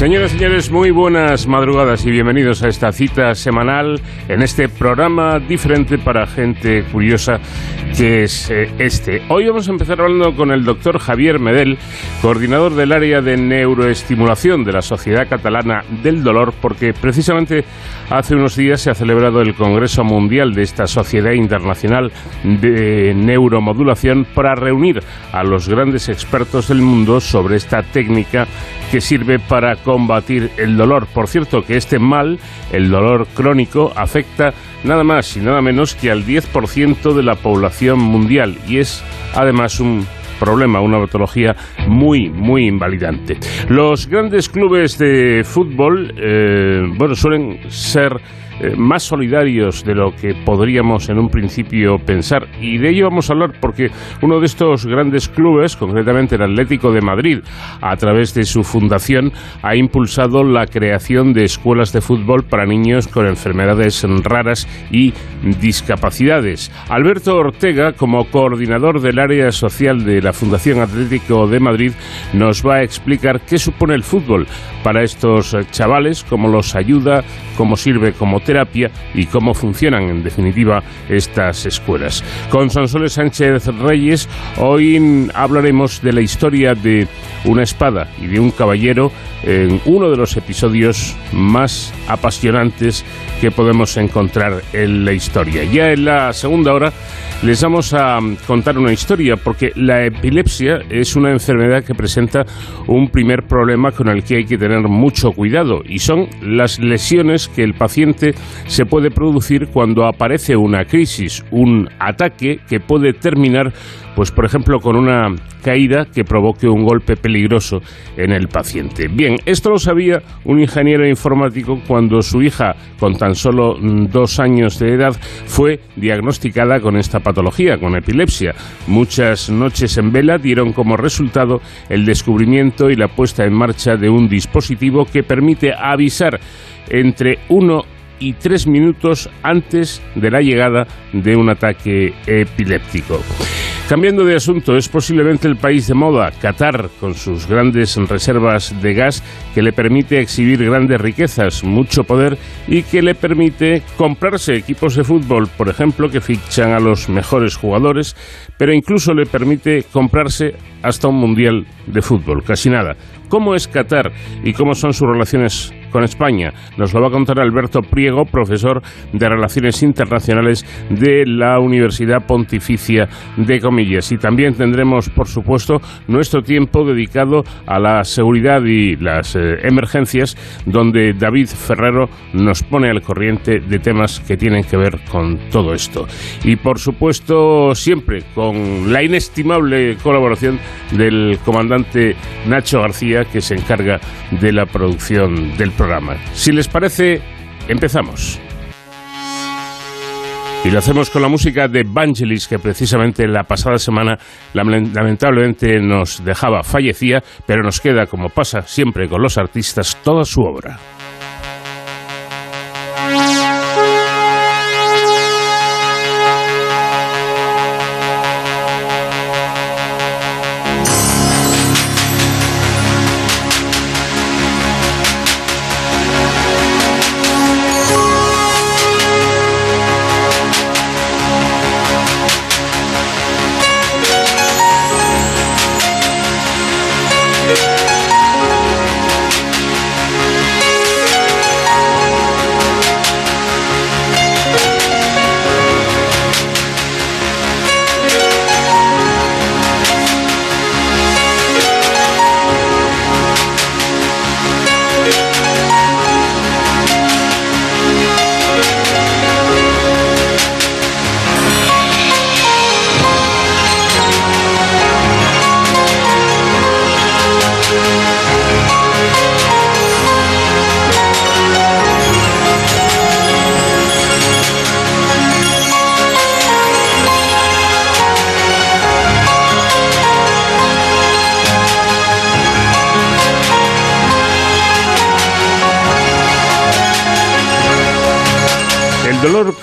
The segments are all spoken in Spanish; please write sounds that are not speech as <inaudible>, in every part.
Señoras y señores, muy buenas madrugadas y bienvenidos a esta cita semanal en este programa diferente para gente curiosa que es eh, este. Hoy vamos a empezar hablando con el doctor Javier Medel, coordinador del área de neuroestimulación de la Sociedad Catalana del Dolor, porque precisamente hace unos días se ha celebrado el Congreso Mundial de esta Sociedad Internacional de Neuromodulación para reunir a los grandes expertos del mundo sobre esta técnica que sirve para combatir el dolor. Por cierto, que este mal, el dolor crónico, afecta nada más y nada menos que al 10% de la población mundial y es además un problema, una patología muy, muy invalidante. Los grandes clubes de fútbol, eh, bueno, suelen ser eh, más solidarios de lo que podríamos en un principio pensar. Y de ello vamos a hablar porque uno de estos grandes clubes, concretamente el Atlético de Madrid, a través de su fundación, ha impulsado la creación de escuelas de fútbol para niños con enfermedades raras y discapacidades. Alberto Ortega, como coordinador del área social de la Fundación Atlético de Madrid, nos va a explicar qué supone el fútbol para estos chavales, cómo los ayuda, cómo sirve como terapia y cómo funcionan en definitiva estas escuelas. Con Sonsoles Sánchez Reyes hoy hablaremos de la historia de una espada y de un caballero en uno de los episodios más apasionantes que podemos encontrar en la historia. Ya en la segunda hora les vamos a contar una historia porque la epilepsia es una enfermedad que presenta un primer problema con el que hay que tener mucho cuidado y son las lesiones que el paciente se puede producir cuando aparece una crisis, un ataque que puede terminar pues por ejemplo con una caída que provoque un golpe peligroso en el paciente. Bien, esto lo sabía un ingeniero informático cuando su hija, con tan solo dos años de edad, fue diagnosticada con esta patología, con epilepsia. Muchas noches en vela dieron como resultado el descubrimiento y la puesta en marcha de un dispositivo que permite avisar entre uno y tres minutos antes de la llegada de un ataque epiléptico. Cambiando de asunto, es posiblemente el país de moda, Qatar, con sus grandes reservas de gas que le permite exhibir grandes riquezas, mucho poder y que le permite comprarse equipos de fútbol, por ejemplo, que fichan a los mejores jugadores, pero incluso le permite comprarse hasta un mundial de fútbol, casi nada. ¿Cómo es Qatar y cómo son sus relaciones con España? Nos lo va a contar Alberto Priego, profesor de Relaciones Internacionales de la Universidad Pontificia de Comillas. Y también tendremos, por supuesto, nuestro tiempo dedicado a la seguridad y las eh, emergencias, donde David Ferrero nos pone al corriente de temas que tienen que ver con todo esto. Y, por supuesto, siempre con la inestimable colaboración del comandante Nacho García, que se encarga de la producción del Si les parece, empezamos. Y lo hacemos con la música de Vangelis, que precisamente la pasada semana lamentablemente nos dejaba, fallecía, pero nos queda, como pasa siempre con los artistas, toda su obra.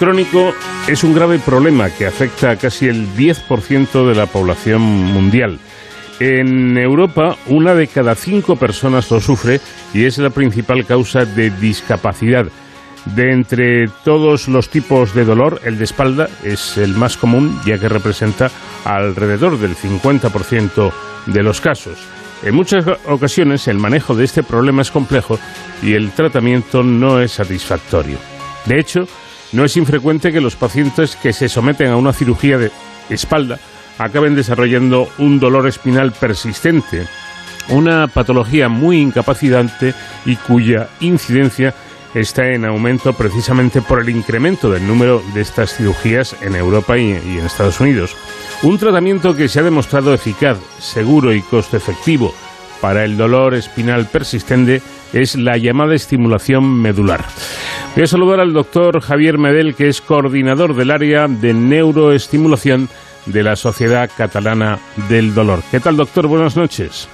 Crónico es un grave problema que afecta a casi el 10% de la población mundial. En Europa, una de cada cinco personas lo sufre y es la principal causa de discapacidad. De entre todos los tipos de dolor, el de espalda es el más común, ya que representa alrededor del 50% de los casos. En muchas ocasiones el manejo de este problema es complejo y el tratamiento no es satisfactorio. De hecho, no es infrecuente que los pacientes que se someten a una cirugía de espalda acaben desarrollando un dolor espinal persistente, una patología muy incapacitante y cuya incidencia está en aumento precisamente por el incremento del número de estas cirugías en Europa y, en Estados Unidos. Un tratamiento que se ha demostrado eficaz, seguro y costo efectivo para el dolor espinal persistente es la llamada estimulación medular. Voy a saludar al doctor Javier Medel, que es coordinador del área de neuroestimulación de la Sociedad Catalana del Dolor. ¿Qué tal, doctor? Buenas noches.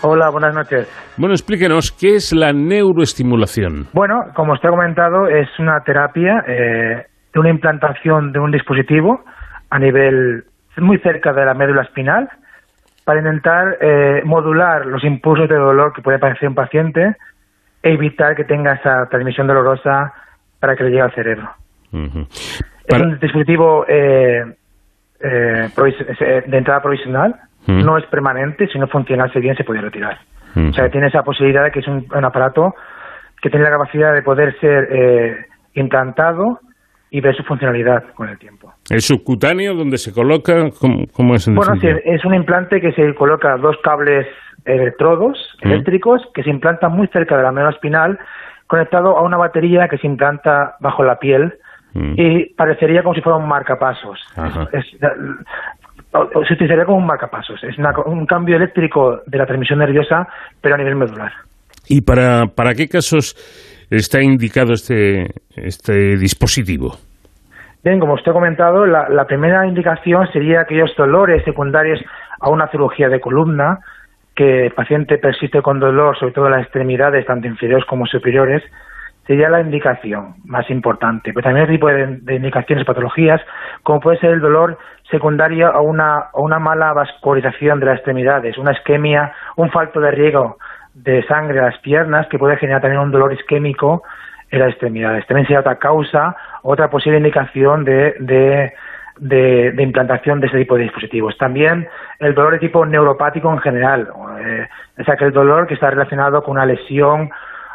Hola, buenas noches. Bueno, explíquenos, ¿qué es la neuroestimulación? Bueno, como usted ha comentado, es una terapia eh, de una implantación de un dispositivo a nivel muy cerca de la médula espinal para intentar eh, modular los impulsos de dolor que puede padecer un paciente evitar que tenga esa transmisión dolorosa para que le llegue al cerebro. Es un dispositivo eh, eh, de entrada provisional, no es permanente, si no funcionase bien se puede retirar. O sea, tiene esa posibilidad de que es un, aparato que tiene la capacidad de poder ser implantado y ver su funcionalidad con el tiempo. ¿Es subcutáneo donde se coloca? ¿Cómo, es Bueno, sí, es un implante que se coloca dos cables electrodos eléctricos que se implantan muy cerca de la médula espinal, conectado a una batería que se implanta bajo la piel y parecería como si fuera un marcapasos. se utilizaría como un marcapasos. Es un cambio eléctrico de la transmisión nerviosa, pero a nivel medular. ¿Y para, para qué casos está indicado este, este dispositivo? Bien, como usted ha comentado, la, la primera indicación sería aquellos dolores secundarios a una cirugía de columna, que el paciente persiste con dolor, sobre todo en las extremidades, tanto inferiores como superiores, sería la indicación más importante. Pero también hay tipo de, indicaciones, patologías, como puede ser el dolor secundario a una, a una mala vascularización de las extremidades, una isquemia, un falto de riego de sangre a las piernas, que puede generar también un dolor isquémico en las extremidades. También sería otra causa, otra posible indicación de, de de, implantación de ese tipo de dispositivos. También el dolor de tipo neuropático en general, eh, es aquel dolor que está relacionado con una lesión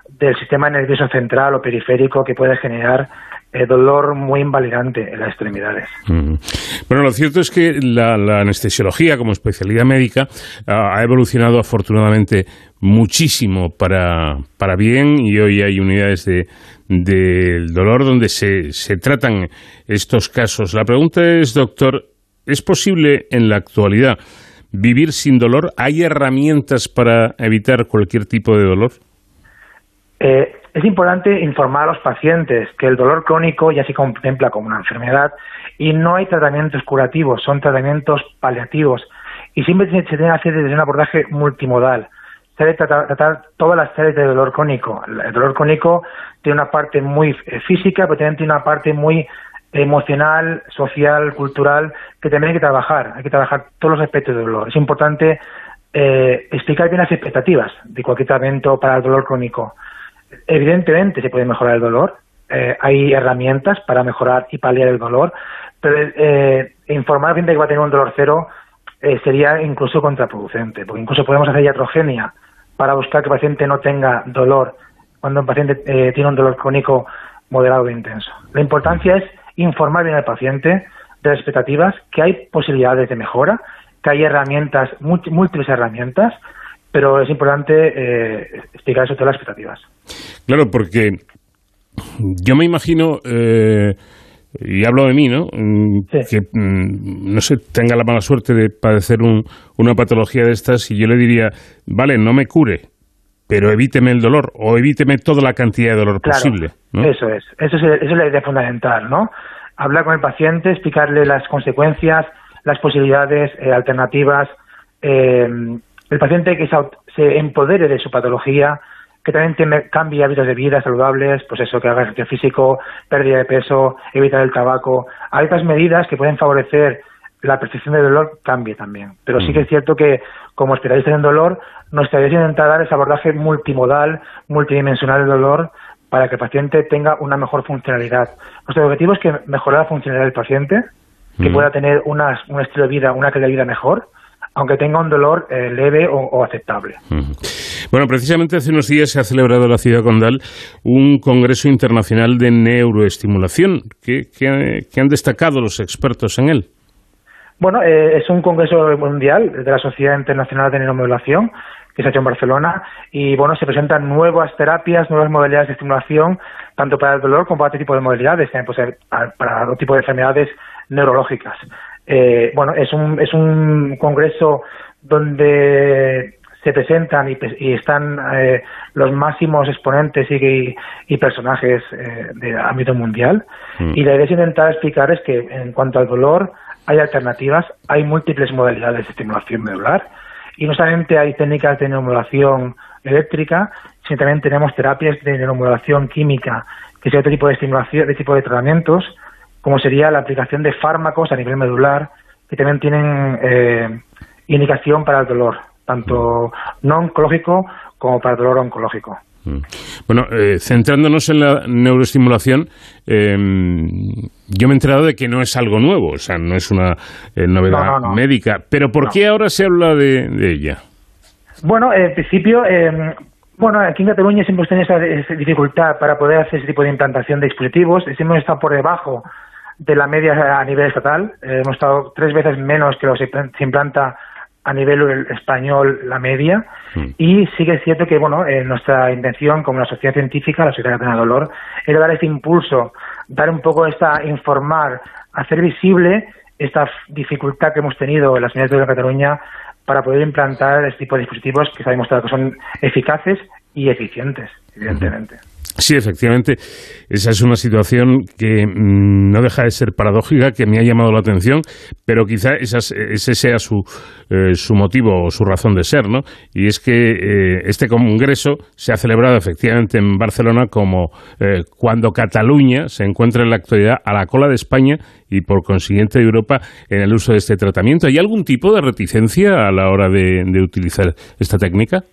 del sistema nervioso central o periférico que puede generar eh, dolor muy invalidante en las extremidades. Bueno, lo cierto es que la, anestesiología como especialidad médica ha evolucionado afortunadamente muchísimo para, para bien y hoy hay unidades de, del dolor donde se, se tratan estos casos. La pregunta es, doctor, ¿es posible en la actualidad vivir sin dolor? ¿Hay herramientas para evitar cualquier tipo de dolor? Eh, es importante informar a los pacientes que el dolor crónico ya se contempla como una enfermedad y no hay tratamientos curativos, son tratamientos paliativos y siempre se, tiene que hacer desde un abordaje multimodal se debe tratar, todas las áreas de dolor crónico. El dolor crónico tiene una parte muy eh, física, pero también tiene una parte muy emocional, social, cultural, que también hay que trabajar. Hay que trabajar todos los aspectos del dolor. Es importante eh, explicar bien las expectativas de cualquier tratamiento para el dolor crónico. Evidentemente se puede mejorar el dolor. Eh, hay herramientas para mejorar y paliar el dolor, pero informar a gente que va a tener un dolor cero sería incluso contraproducente, porque incluso podemos hacer iatrogenia para buscar que el paciente no tenga dolor cuando el paciente eh, tiene un dolor crónico moderado o intenso. La importancia es informar bien al paciente de las expectativas, que hay posibilidades de mejora, que hay herramientas, múltiples herramientas, pero es importante eh, explicar eso todas las expectativas. Claro, porque yo me imagino eh, y hablo de mí, ¿no? Mm, que, mm, no sé, tenga la mala suerte de padecer una patología de estas y yo le diría, vale, no me cure, pero evíteme el dolor o evíteme toda la cantidad de dolor posible. Eso es, eso es, es la idea fundamental, ¿no? Hablar con el paciente, explicarle las consecuencias, las posibilidades eh, alternativas, eh, el paciente que se empodere de su patología, que también tiene, cambie hábitos de vida saludables, pues eso, que haga ejercicio físico, pérdida de peso, evitar el tabaco. Hay otras medidas que pueden favorecer la percepción del dolor cambie también. Pero sí que es cierto que, como especialistas en dolor, nuestra idea es intentar dar ese abordaje multimodal, multidimensional del dolor, para que el paciente tenga una mejor funcionalidad. Nuestro objetivo es que mejorar la funcionalidad del paciente, que pueda tener un estilo de vida, una calidad de vida mejor, aunque tenga un dolor eh, leve o, aceptable. Bueno, precisamente hace unos días se ha celebrado en la ciudad condal un congreso internacional de neuroestimulación. ¿Qué, han destacado los expertos en él? Bueno, eh, es un congreso mundial de la Sociedad Internacional de Neuromodulación que se ha hecho en Barcelona y bueno, se presentan nuevas terapias, nuevas modalidades de estimulación, tanto para el dolor como para otro tipo de modalidades, también puede ser para otro tipo de enfermedades neurológicas. Eh, bueno, es un, es un congreso donde se presentan y, están eh, los máximos exponentes y, personajes eh, de ámbito mundial. Mm. Y la idea es intentar explicar es que en cuanto al dolor hay alternativas, hay múltiples modalidades de estimulación medular y no solamente hay técnicas de neuromodulación eléctrica, sino también tenemos terapias de neuromodulación química, que es otro tipo de estimulación, de tipo de tratamientos como sería la aplicación de fármacos a nivel medular que también tienen eh, indicación para el dolor, tanto no oncológico como para el dolor oncológico. Mm. Bueno, eh, centrándonos en la neuroestimulación, em, yo me he enterado de que no es algo nuevo, o sea, no es una eh, novedad médica, pero ¿por qué ahora se habla de, ella? Bueno, en principio, em, bueno, aquí en Cataluña siempre hemos tenido esa, dificultad para poder hacer ese tipo de implantación de dispositivos, siempre hemos estado por debajo de la media a nivel estatal. Eh, hemos estado tres veces menos que lo que se implanta a nivel español la media. Mm. Y sí que es cierto que, bueno, eh, nuestra intención como la sociedad científica, la sociedad de dolor, era dar ese impulso, dar un poco esta, informar, hacer visible esta dificultad que hemos tenido en las unidades de Cataluña para poder implantar este tipo de dispositivos que se ha demostrado que son eficaces y eficientes, evidentemente. Sí, efectivamente, esa es una situación que mm, no deja de ser paradójica, que me ha llamado la atención, pero quizá ese sea su, eh, su motivo o su razón de ser, ¿no? Y es que eh, este congreso se ha celebrado efectivamente en Barcelona como eh, cuando Cataluña se encuentra en la actualidad a la cola de España y por consiguiente de Europa en el uso de este tratamiento. ¿Hay algún tipo de reticencia a la hora de utilizar esta técnica?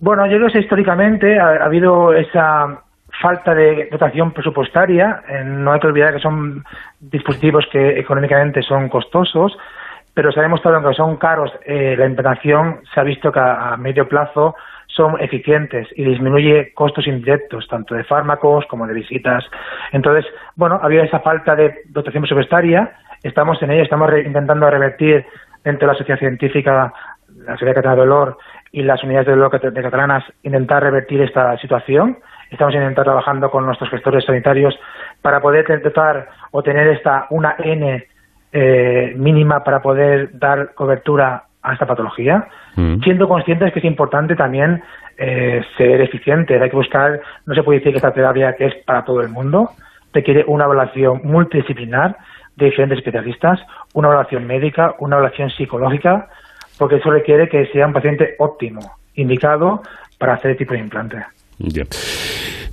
Bueno, yo creo que históricamente ha, habido esa falta de dotación presupuestaria. no hay que olvidar que son dispositivos que económicamente son costosos, pero se ha demostrado que son caros. Eh, la implantación se ha visto que a, medio plazo son eficientes y disminuye costos indirectos, tanto de fármacos como de visitas. Entonces, bueno, había esa falta de dotación presupuestaria. Estamos en ello, estamos intentando revertir dentro de la sociedad científica, la Sociedad Catalana de Dolor, y las unidades de dolor de catalanas intentar revertir esta situación. Estamos intentando trabajando con nuestros gestores sanitarios para poder intentar o tener esta una N eh, mínima para poder dar cobertura a esta patología, mm. siendo conscientes que es importante también eh, ser eficientes. Hay que buscar, no se puede decir que esta terapia que es para todo el mundo, requiere una evaluación multidisciplinar de diferentes especialistas, una evaluación médica, una evaluación psicológica, porque eso requiere que sea un paciente óptimo, indicado para hacer el tipo de implante.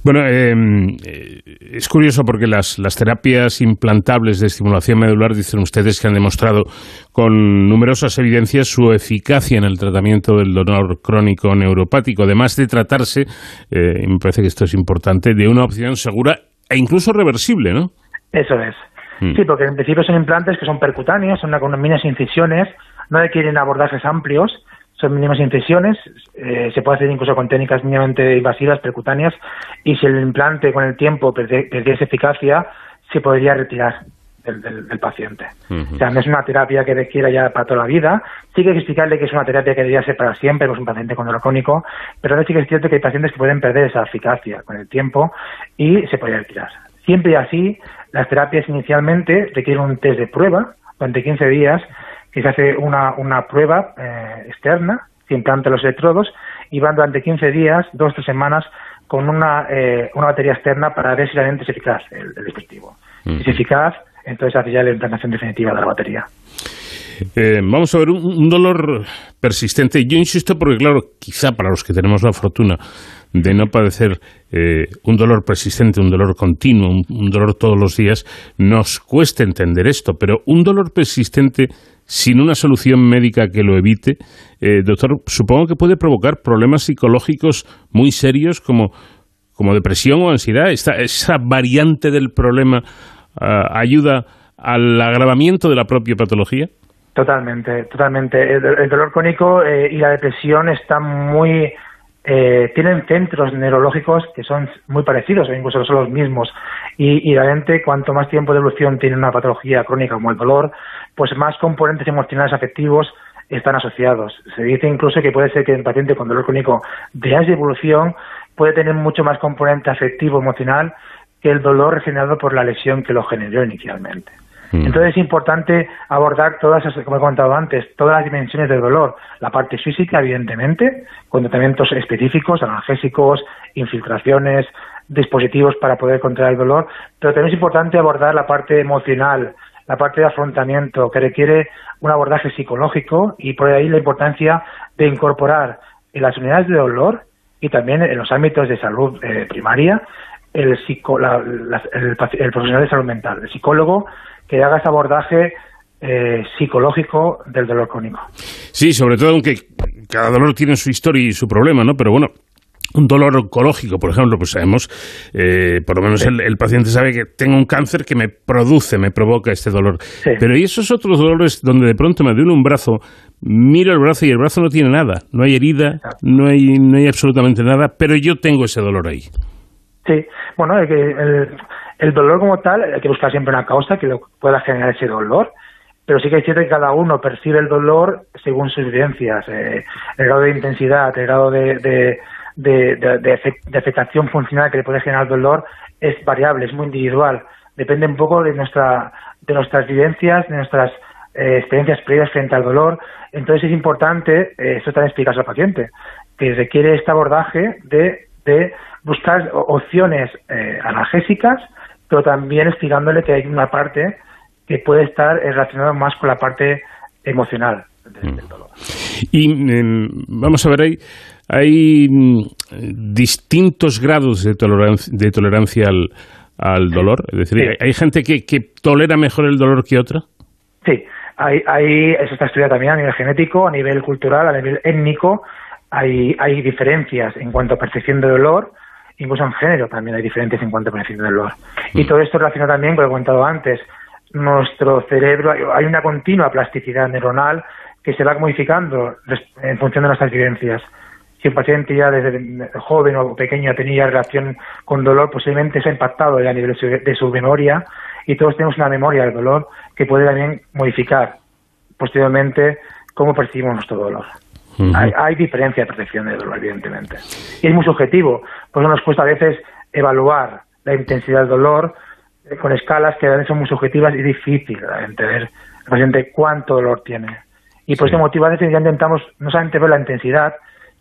Bueno, em, eh, es curioso porque las, las, terapias implantables de estimulación medular dicen ustedes que han demostrado con numerosas evidencias su eficacia en el tratamiento del dolor crónico neuropático, además de tratarse, eh, me parece que esto es importante, de una opción segura e incluso reversible, ¿no? Eso es. Mm. Sí, porque en principio son implantes que son percutáneos, son con mínimas incisiones, no requieren abordajes amplios, son mínimas incisiones, eh, se puede hacer incluso con técnicas mínimamente invasivas, percutáneas, y si el implante con el tiempo perdiese eficacia, se podría retirar del, paciente. O sea, no es una terapia que requiera ya para toda la vida. Sí que hay que explicarle que es una terapia que debería ser para siempre, pues un paciente con dolor crónico, pero sí que es cierto que hay pacientes que pueden perder esa eficacia con el tiempo y se podría retirar. Siempre y así, las terapias inicialmente requieren un test de prueba durante 15 días que se hace una, una prueba eh, externa, se implantan los electrodos y van durante 15 días, dos o tres semanas, con una, eh, una batería externa para ver si realmente es eficaz el, dispositivo. Si es eficaz, entonces hace ya la implantación definitiva de la batería. Eh, vamos a ver, un, dolor persistente. Yo insisto porque, claro, quizá para los que tenemos la fortuna de no padecer eh, un dolor persistente, un dolor continuo, un, dolor todos los días, nos cuesta entender esto, pero un dolor persistente sin una solución médica que lo evite, eh, doctor, supongo que puede provocar problemas psicológicos muy serios como, como depresión o ansiedad. Esta, esa variante del problema ah, ayuda al agravamiento de la propia patología. Totalmente, totalmente. El, dolor crónico eh, y la depresión están muy eh, tienen centros neurológicos que son muy parecidos o incluso son los mismos. Y, y realmente, cuanto más tiempo de evolución tiene una patología crónica como el dolor, pues más componentes emocionales afectivos están asociados. Se dice incluso que puede ser que el paciente con dolor crónico de esa evolución puede tener mucho más componente afectivo emocional que el dolor generado por la lesión que lo generó inicialmente. Mm. Entonces es importante abordar todas, como he contado antes, todas las dimensiones del dolor. La parte física, evidentemente, con tratamientos específicos, analgésicos, infiltraciones, dispositivos para poder controlar el dolor, pero también es importante abordar la parte emocional, la parte de afrontamiento, que requiere un abordaje psicológico y por ahí la importancia de incorporar en las unidades de dolor y también en los ámbitos de salud eh, primaria el, el, profesional de salud mental, el psicólogo que haga ese abordaje eh, psicológico del dolor crónico. Sí, sobre todo aunque cada dolor tiene su historia y su problema, ¿no? Pero bueno, un dolor oncológico, por ejemplo, pues sabemos, eh, por lo menos el, paciente sabe que tengo un cáncer que me produce, me provoca este dolor. Pero ¿y esos otros dolores donde de pronto me duele un brazo, miro el brazo y el brazo no tiene nada, no hay herida, no hay, no hay absolutamente nada, pero yo tengo ese dolor ahí? Sí, bueno, el, el dolor como tal, hay que buscar siempre una causa que pueda generar ese dolor, pero sí que es cierto que cada uno percibe el dolor según sus vivencias, eh, el grado de intensidad, el grado de, de, de, afectación funcional que le puede generar el dolor es variable, es muy individual, depende un poco de, nuestra, de nuestras vivencias, de nuestras eh, experiencias previas frente al dolor. Entonces es importante, eh, eso también explicas al paciente, que requiere este abordaje de, de buscar opciones analgésicas pero también explicándole que hay una parte que puede estar relacionada más con la parte emocional del, mm. dolor. Y em, vamos a ver, hay, hay mm, distintos grados de tolerancia, de tolerancia al, al dolor. Es decir, ¿hay gente que, que, tolera mejor el dolor que otra? Sí, hay, hay, eso está estudiado también a nivel genético, a nivel cultural, a nivel étnico. Hay, hay diferencias en cuanto a percepción de dolor incluso en género también hay diferencias en cuanto a beneficio del dolor. Y mm. todo esto relaciona también con lo que he contado antes. Nuestro cerebro, hay una continua plasticidad neuronal que se va modificando en función de nuestras vivencias. Si un paciente ya desde joven o pequeño tenía relación con dolor, posiblemente se ha impactado a nivel de su memoria y todos tenemos una memoria del dolor que puede también modificar posteriormente cómo percibimos nuestro dolor hay, diferencia de percepción de dolor, evidentemente. Y es muy subjetivo, por eso nos cuesta a veces evaluar la intensidad del dolor eh, con escalas que a veces son muy subjetivas y difícil entender el paciente cuánto dolor tiene. Y por ese motivo a veces ya intentamos no solamente ver la intensidad,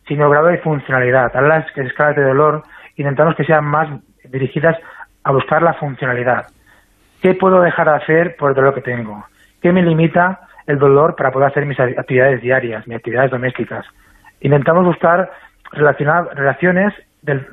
sino el grado de funcionalidad. A las escalas de dolor intentamos que sean más dirigidas a buscar la funcionalidad. ¿Qué puedo dejar de hacer por el dolor que tengo? ¿Qué me limita el dolor para poder hacer mis actividades diarias, mis actividades domésticas. Intentamos buscar relacionar, relaciones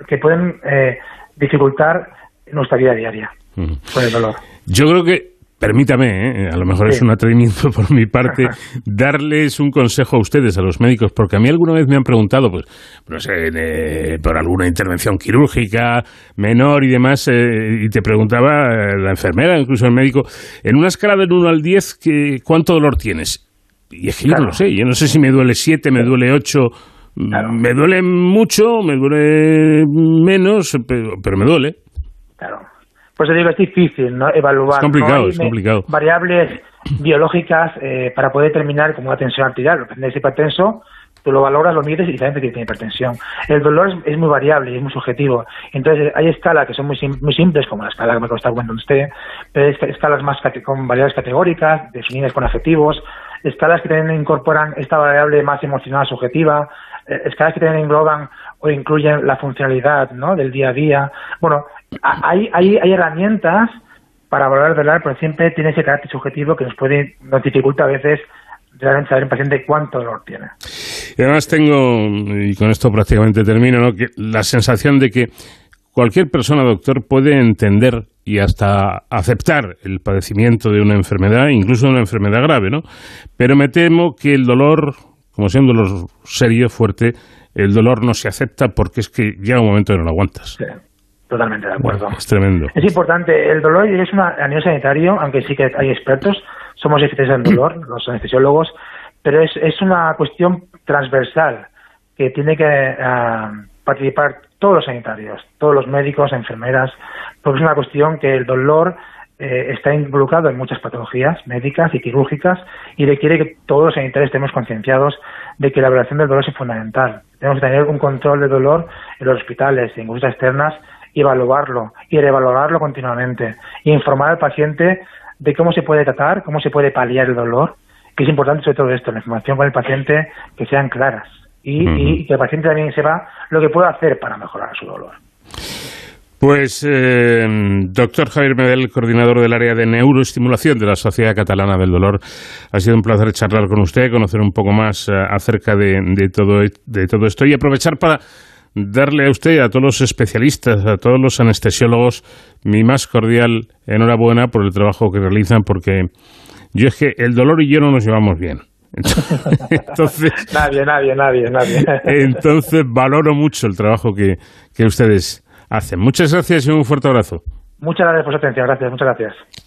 que pueden eh, dificultar nuestra vida diaria con el dolor. Yo creo que Permítame, ¿eh? a lo mejor es un atrevimiento <laughs> por mi parte, <laughs> darles un consejo a ustedes, a los médicos, porque a mí alguna vez me han preguntado, pues, no sé, por alguna intervención quirúrgica menor y demás, eh, y te preguntaba eh, la enfermera, incluso el médico, en una escala del 1 al 10, ¿cuánto dolor tienes? Y es que yo no lo sé, yo no sé si me duele 7, me duele 8, me duele mucho, me duele menos, pero, pero me duele. Claro. Pues digo, es difícil ¿no? evaluar. Es complicado, es complicado. Variables <clears throat> biológicas eh, para poder determinar como una tensión arterial. Depende de hipertenso, tú lo valoras, lo mides y sabes que tiene hipertensión. El dolor es, muy variable y es muy subjetivo. Entonces, hay escalas que son muy, muy simples, como la escala que me está cuando usted, pero hay escalas más con variables categóricas, definidas con adjetivos, escalas que también incorporan esta variable más emocional subjetiva, eh, escalas que también engloban o incluyen la funcionalidad ¿no? del día a día. Bueno, hay, hay, hay herramientas para valorar el dolor, pero siempre tiene ese carácter subjetivo que nos puede, nos dificulta a veces realmente saber el paciente cuánto dolor tiene. Y además tengo, y con esto prácticamente termino, ¿no? que la sensación de que cualquier persona, doctor, puede entender y hasta aceptar el padecimiento de una enfermedad, incluso de una enfermedad grave, ¿no? Pero me temo que el dolor, como sea un dolor serio, fuerte, el dolor no se acepta porque es que llega un momento que no lo aguantas. Sí, totalmente de acuerdo. es tremendo. Es importante, el dolor es una, a nivel sanitario, aunque sí que hay expertos, somos especialistas en dolor, <clears throat> los anestesiólogos, pero es, es una cuestión transversal que tiene que ah, participar todos los sanitarios, todos los médicos, enfermeras, porque es una cuestión que el dolor eh, está involucrado en muchas patologías médicas y quirúrgicas y requiere que todos los sanitarios estemos concienciados de que la evaluación del dolor es fundamental. Tenemos que tener un control de dolor en los hospitales en consultas externas y evaluarlo y revalorarlo continuamente e informar al paciente de cómo se puede tratar, cómo se puede paliar el dolor, que es importante sobre todo esto, la información con el paciente que sean claras y, que el paciente también sepa lo que puede hacer para mejorar su dolor. Pues, eh, doctor Javier Medel, coordinador del área de neuroestimulación de la Sociedad Catalana del Dolor, ha sido un placer charlar con usted, conocer un poco más eh, acerca de, todo, de todo esto y aprovechar para darle a usted, a todos los especialistas, a todos los anestesiólogos, mi más cordial enhorabuena por el trabajo que realizan, porque yo es que el dolor y yo no nos llevamos bien. <laughs> Entonces, <laughs> nadie, nadie, nadie, nadie. <laughs> Entonces valoro mucho el trabajo que, que ustedes hacen. Muchas gracias y un fuerte abrazo. Muchas gracias por su atención, gracias, muchas gracias.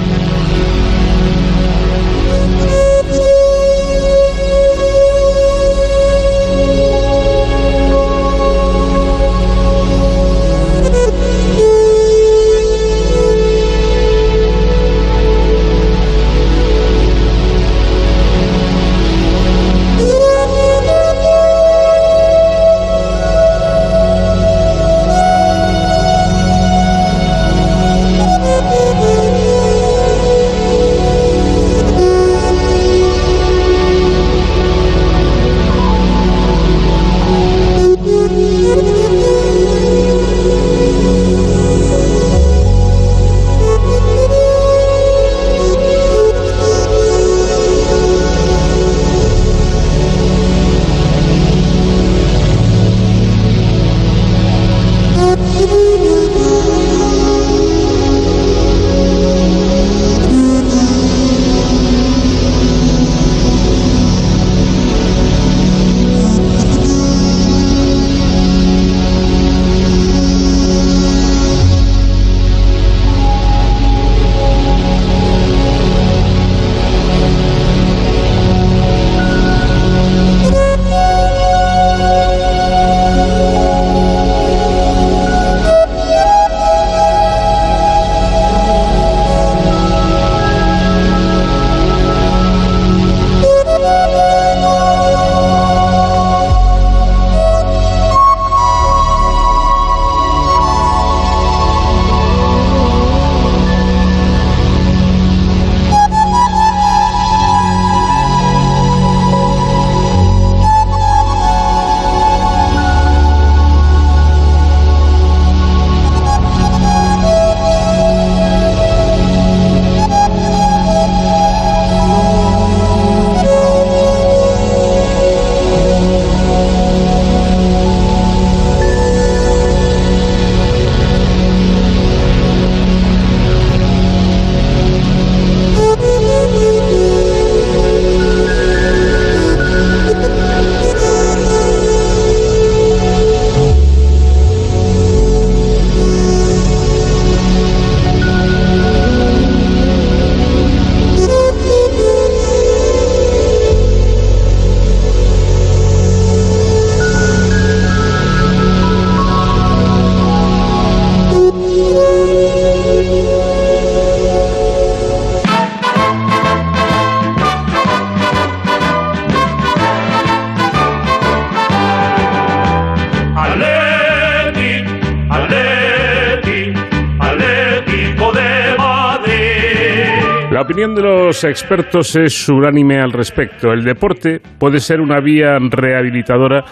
Expertos es unánime al respecto. El deporte puede ser una vía rehabilitadora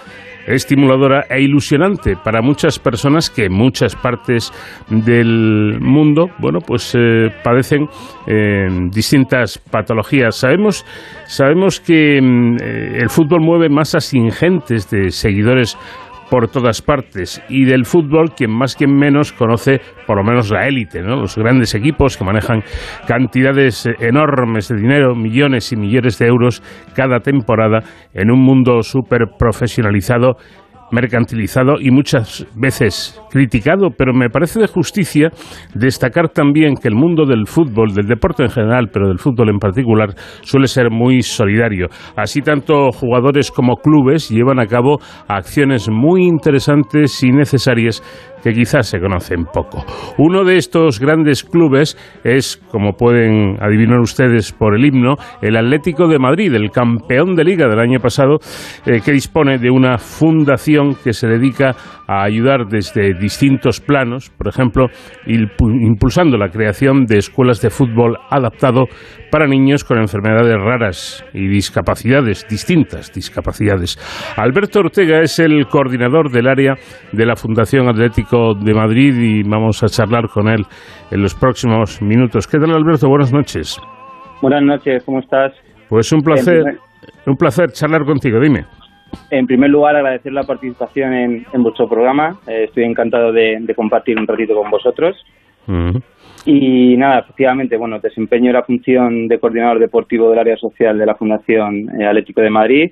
estimuladora e ilusionante para muchas personas que en muchas partes del mundo, bueno, pues eh, padecen eh, distintas patologías. Sabemos, sabemos que mm, el fútbol mueve masas ingentes de seguidores por todas partes y del fútbol quien más quien menos conoce por lo menos la élite, ¿no? los grandes equipos que manejan cantidades enormes de dinero, millones y millones de euros cada temporada en un mundo súper profesionalizado mercantilizado y muchas veces criticado, pero me parece de justicia destacar también que el mundo del fútbol, del deporte en general, pero del fútbol en particular, suele ser muy solidario. Así tanto jugadores como clubes llevan a cabo acciones muy interesantes y necesarias que quizás se conocen poco. Uno de estos grandes clubes es, como pueden adivinar ustedes por el himno, el Atlético de Madrid, el campeón de liga del año pasado, eh, que dispone de una fundación que se dedica a ayudar desde distintos planos, por ejemplo, impulsando la creación de escuelas de fútbol adaptado para niños con enfermedades raras y discapacidades, distintas discapacidades. Alberto Ortega es el coordinador del área de la Fundación Atlético de Madrid y vamos a charlar con él en los próximos minutos. ¿Qué tal, Alberto? Buenas noches. Buenas noches, ¿cómo estás? Pues un placer, un placer charlar contigo, dime. En primer lugar, agradecer la participación en, vuestro programa. Eh, estoy encantado de, compartir un ratito con vosotros. Y nada, efectivamente, bueno, desempeño la función de coordinador deportivo del área social de la Fundación eh, Atlético de Madrid.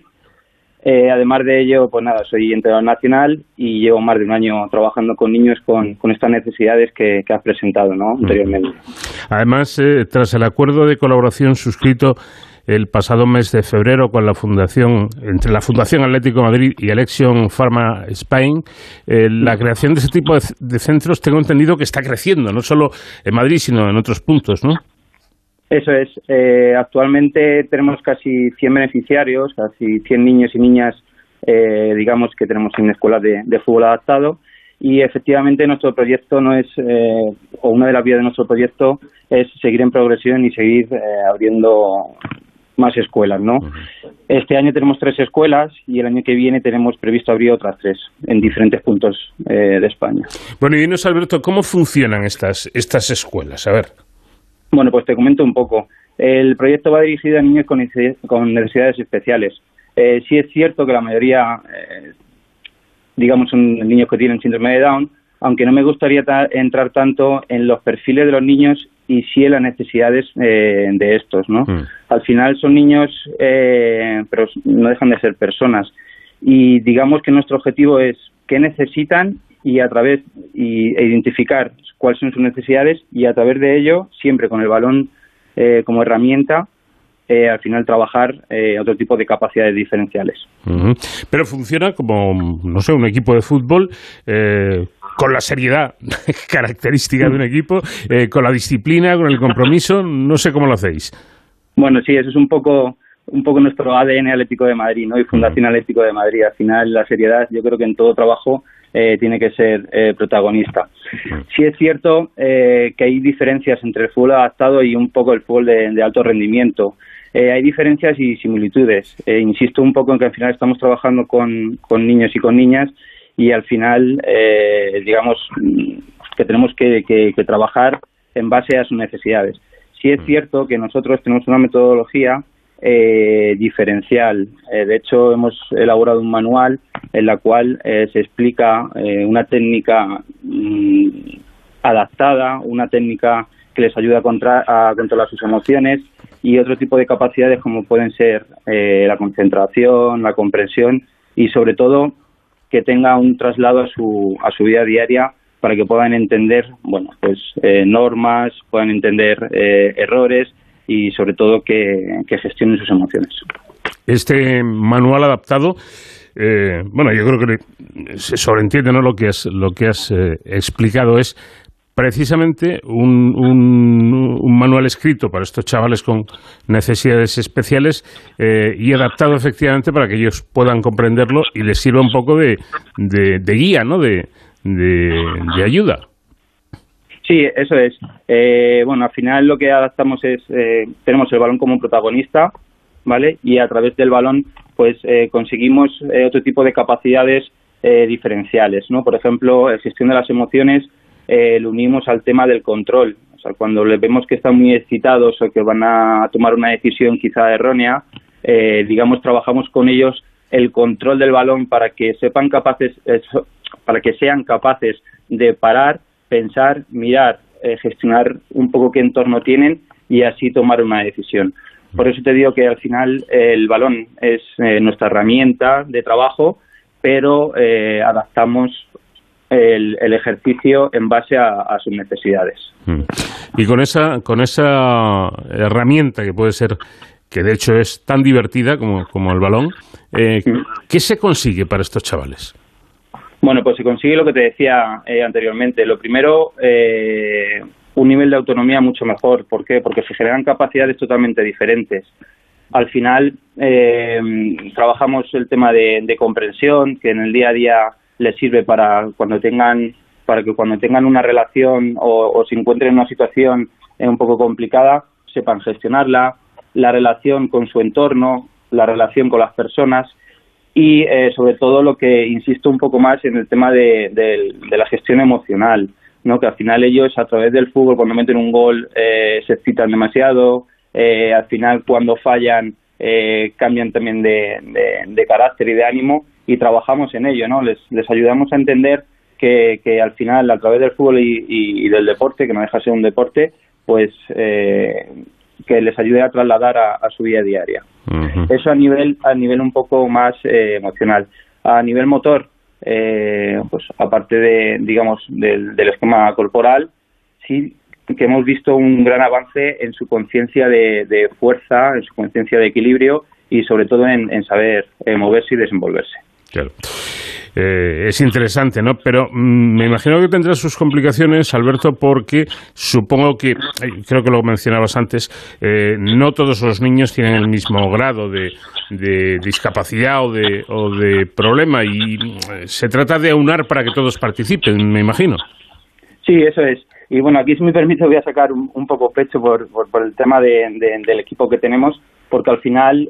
Eh, además de ello, pues nada, soy entrenador nacional y llevo más de un año trabajando con niños con, con estas necesidades que, que has presentado ¿no? anteriormente. Además, tras el acuerdo de colaboración suscrito el pasado mes de febrero con la fundación, entre la Fundación Atlético Madrid y Election Pharma Spain, eh, la creación de ese tipo de, centros tengo entendido que está creciendo, no solo en Madrid, sino en otros puntos, ¿no? Eso es. Eh, actualmente tenemos casi 100 beneficiarios, casi 100 niños y niñas, eh, digamos, que tenemos en escuelas de, de, fútbol adaptado. Y efectivamente nuestro proyecto no es, o una de las vías de nuestro proyecto es seguir en progresión y seguir abriendo más escuelas, ¿no? Este año tenemos tres escuelas y el año que viene tenemos previsto abrir otras tres en diferentes puntos eh, de España. Bueno, y dinos, Alberto, ¿cómo funcionan estas, estas escuelas? A ver. Bueno, pues te comento un poco. El proyecto va dirigido a niños con, necesidades especiales. Eh, sí es cierto que la mayoría, eh, digamos, son niños que tienen síndrome de Down, aunque no me gustaría entrar tanto en los perfiles de los niños y sí en las necesidades eh, de estos, ¿no? Mm. Al final son niños, eh, pero no dejan de ser personas. Y digamos que nuestro objetivo es qué necesitan y a través y, e identificar cuáles son sus necesidades y a través de ello, siempre con el balón eh, como herramienta, al final trabajar otro tipo de capacidades diferenciales. Pero funciona como, no sé, un equipo de fútbol con la seriedad <laughs> característica de un equipo, eh, con la disciplina, con el compromiso. No sé cómo lo hacéis. Bueno, sí, eso es un poco un poco nuestro ADN Atlético de Madrid, ¿no? Y Fundación Atlético de Madrid. Al final, la seriedad, yo creo que en todo trabajo eh, tiene que ser eh, protagonista. Sí es cierto que hay diferencias entre el fútbol adaptado y un poco el fútbol de, alto rendimiento. hay diferencias y similitudes. insisto un poco en que al final estamos trabajando con, con niños y con niñas y al final, eh, digamos, que tenemos que, trabajar en base a sus necesidades. Sí es mm. cierto que nosotros tenemos una metodología eh, diferencial. Eh, de hecho, hemos elaborado un manual en la cual se explica una técnica mm, adaptada, una técnica que les ayuda a, a, controlar sus emociones y otro tipo de capacidades como pueden ser la concentración, la comprensión y sobre todo que tenga un traslado a su, a su vida diaria para que puedan entender, bueno, pues eh, normas, puedan entender eh, errores y sobre todo que, gestionen sus emociones. Este manual adaptado, eh, bueno, yo creo que se sobreentiende, ¿no? Lo que has, lo que has explicado es precisamente un, un, manual escrito para estos chavales con necesidades especiales eh, y adaptado efectivamente para que ellos puedan comprenderlo y les sirva un poco de, de, guía, ¿no? De, de, ayuda. Sí, eso es. Eh, bueno, al final lo que adaptamos es, eh, tenemos el balón como protagonista, ¿vale? Y a través del balón, pues eh, conseguimos eh, otro tipo de capacidades diferenciales, ¿no? Por ejemplo, gestión de las emociones lo unimos al tema del control. O sea, cuando les vemos que están muy excitados o que van a tomar una decisión quizá errónea, digamos, trabajamos con ellos el control del balón para que sepan capaces, para que sean capaces de parar, pensar, mirar, gestionar un poco qué entorno tienen y así tomar una decisión. Por eso te digo que al final el balón es eh, nuestra herramienta de trabajo, pero eh, adaptamos el, ejercicio en base a, sus necesidades. Mm. Y con esa, con esa herramienta que puede ser, que de hecho es tan divertida como, como el balón, eh, mm. ¿qué se consigue para estos chavales? Bueno, pues se consigue lo que te decía anteriormente. Lo primero, un nivel de autonomía mucho mejor. ¿Por qué? Porque se generan capacidades totalmente diferentes. Al final eh, trabajamos el tema de, comprensión, que en el día a día les sirve para cuando tengan para que cuando tengan una relación o, se encuentren en una situación eh, un poco complicada sepan gestionarla, la relación con su entorno, la relación con las personas y eh, sobre todo lo que insisto un poco más en el tema de la gestión emocional ¿no? que al final ellos a través del fútbol cuando meten un gol eh, se excitan demasiado, eh, al final cuando fallan eh, cambian también de, carácter y de ánimo y trabajamos en ello, ¿no? Les, les ayudamos a entender que, que al final a través del fútbol y, del deporte, que no deja de ser un deporte, pues que les ayude a trasladar a, su vida diaria. Eso a nivel a nivel un poco más emocional. A nivel motor, eh, pues aparte de, digamos, del, esquema corporal, sí que hemos visto un gran avance en su conciencia de, fuerza, en su conciencia de equilibrio y sobre todo en, saber eh, moverse y desenvolverse. Claro. Eh, es interesante, ¿no? Pero mm, me imagino que tendrá sus complicaciones, Alberto, porque supongo que, eh, creo que lo mencionabas antes, eh, no todos los niños tienen el mismo grado de, discapacidad o de, o de problema y se trata de aunar para que todos participen, me imagino. Sí, eso es. Y bueno, aquí si me permite voy a sacar un, poco pecho por, por, el tema del equipo que tenemos, porque al final,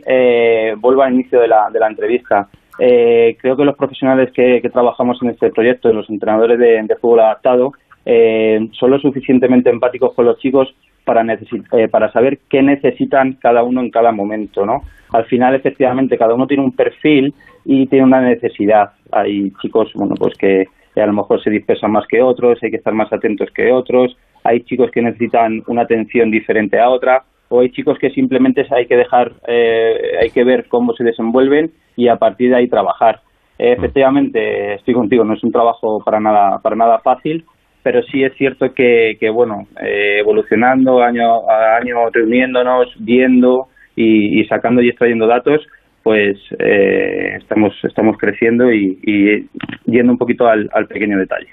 vuelvo al inicio de la, de la entrevista, eh, creo que los profesionales que, trabajamos en este proyecto, los entrenadores de, fútbol adaptado, eh, son lo suficientemente empáticos con los chicos para, eh, para saber qué necesitan cada uno en cada momento, ¿no? Al final, efectivamente, cada uno tiene un perfil y tiene una necesidad. Hay chicos, bueno, pues que a lo mejor se dispersan más que otros, hay que estar más atentos que otros, hay chicos que necesitan una atención diferente a otra, o hay chicos que simplemente hay que dejar, eh, hay que ver cómo se desenvuelven y a partir de ahí trabajar. Eh, efectivamente, estoy contigo, no es un trabajo para nada, para nada fácil, pero sí es cierto que, que bueno, eh, evolucionando año a año, reuniéndonos, viendo y, y sacando y extrayendo datos, pues eh, estamos estamos creciendo y, yendo un poquito al, pequeño detalle.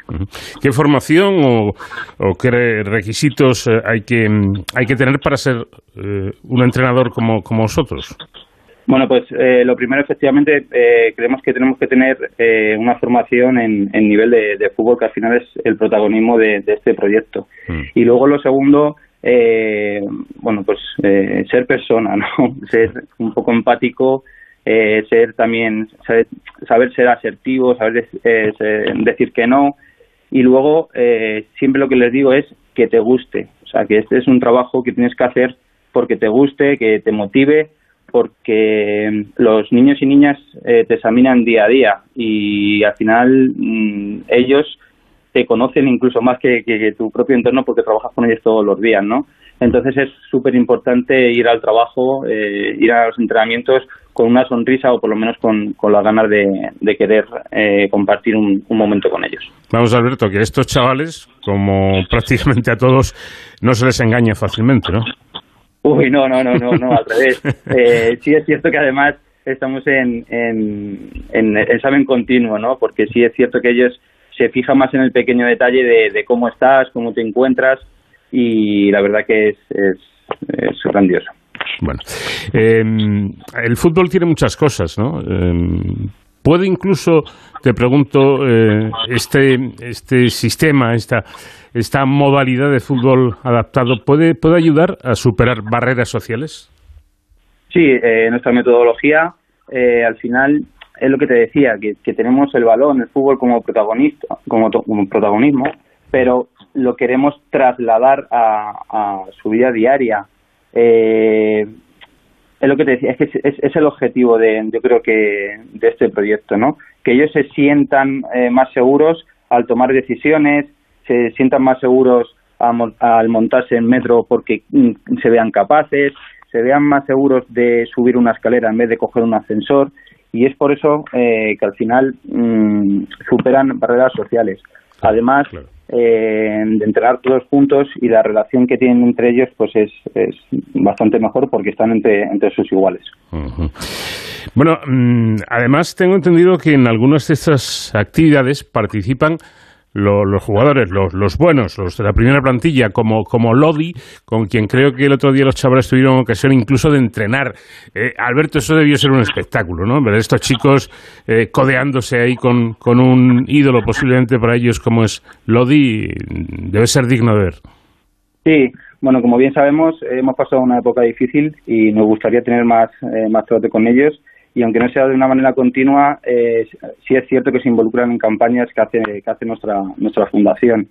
¿Qué formación o, qué requisitos eh, hay que hay que tener para ser eh, un entrenador como, como vosotros? Bueno, pues lo primero, efectivamente, creemos que tenemos que tener una formación en, nivel de, fútbol, que al final es el protagonismo de, este proyecto. Mm. Y luego lo segundo, bueno, pues ser persona, ¿no? <laughs> Ser un poco empático eh, ser también, saber, ser asertivo, saber eh, decir que no. Y luego, eh, siempre lo que les digo es que te guste. O sea, que este es un trabajo que tienes que hacer porque te guste, que te motive, porque los niños y niñas te examinan día a día y al final mm, ellos te conocen incluso más que, tu propio entorno porque trabajas con ellos todos los días, ¿no? Entonces es súper importante ir al trabajo, ir a los entrenamientos con una sonrisa o por lo menos con, con las ganas de, querer eh, compartir un, momento con ellos. Vamos, Alberto, que estos chavales, como <laughs> prácticamente a todos, no se les engaña fácilmente, ¿no? Uy, no, no, no, no, no al revés. <laughs> Eh, sí es cierto que además estamos en, en, en examen continuo, ¿no? Porque sí es cierto que ellos se fijan más en el pequeño detalle de, cómo estás, cómo te encuentras y la verdad que es, es, es grandioso. Bueno, em, el fútbol tiene muchas cosas, ¿no? Em, ¿Puede incluso, te pregunto, eh, este, este sistema, esta, esta modalidad de fútbol adaptado, ¿puede, ¿puede ayudar a superar barreras sociales? Sí, eh, nuestra metodología eh, al final es lo que te decía, que, tenemos el balón, el fútbol como protagonista, como, protagonismo, pero lo queremos trasladar a, su vida diaria. Eh, es lo que te decía, es que es, el objetivo de, yo creo que de este proyecto, ¿no? Que ellos se sientan eh, más seguros al tomar decisiones, se sientan más seguros al montarse en metro porque mm, se vean capaces, se vean más seguros de subir una escalera en vez de coger un ascensor y es por eso eh, que al final mm, superan barreras sociales. Además eh, de entrenar todos juntos y la relación que tienen entre ellos pues es, es bastante mejor porque están entre, entre sus iguales. Bueno, mm, además tengo entendido que en algunas de estas actividades participan los jugadores, los, los, buenos, los de la primera plantilla, como, como Lodi, con quien creo que el otro día los chavales tuvieron ocasión incluso de entrenar. Eh, Alberto, eso debió ser un espectáculo, ¿no? Ver estos chicos eh, codeándose ahí con, con un ídolo posiblemente para ellos como es Lodi, debe ser digno de ver. Sí, bueno, como bien sabemos, hemos pasado una época difícil y nos gustaría tener más, eh, más trato con ellos y aunque no sea de una manera continua, eh, sí es cierto que se involucran en campañas que hace, que hace nuestra, nuestra fundación.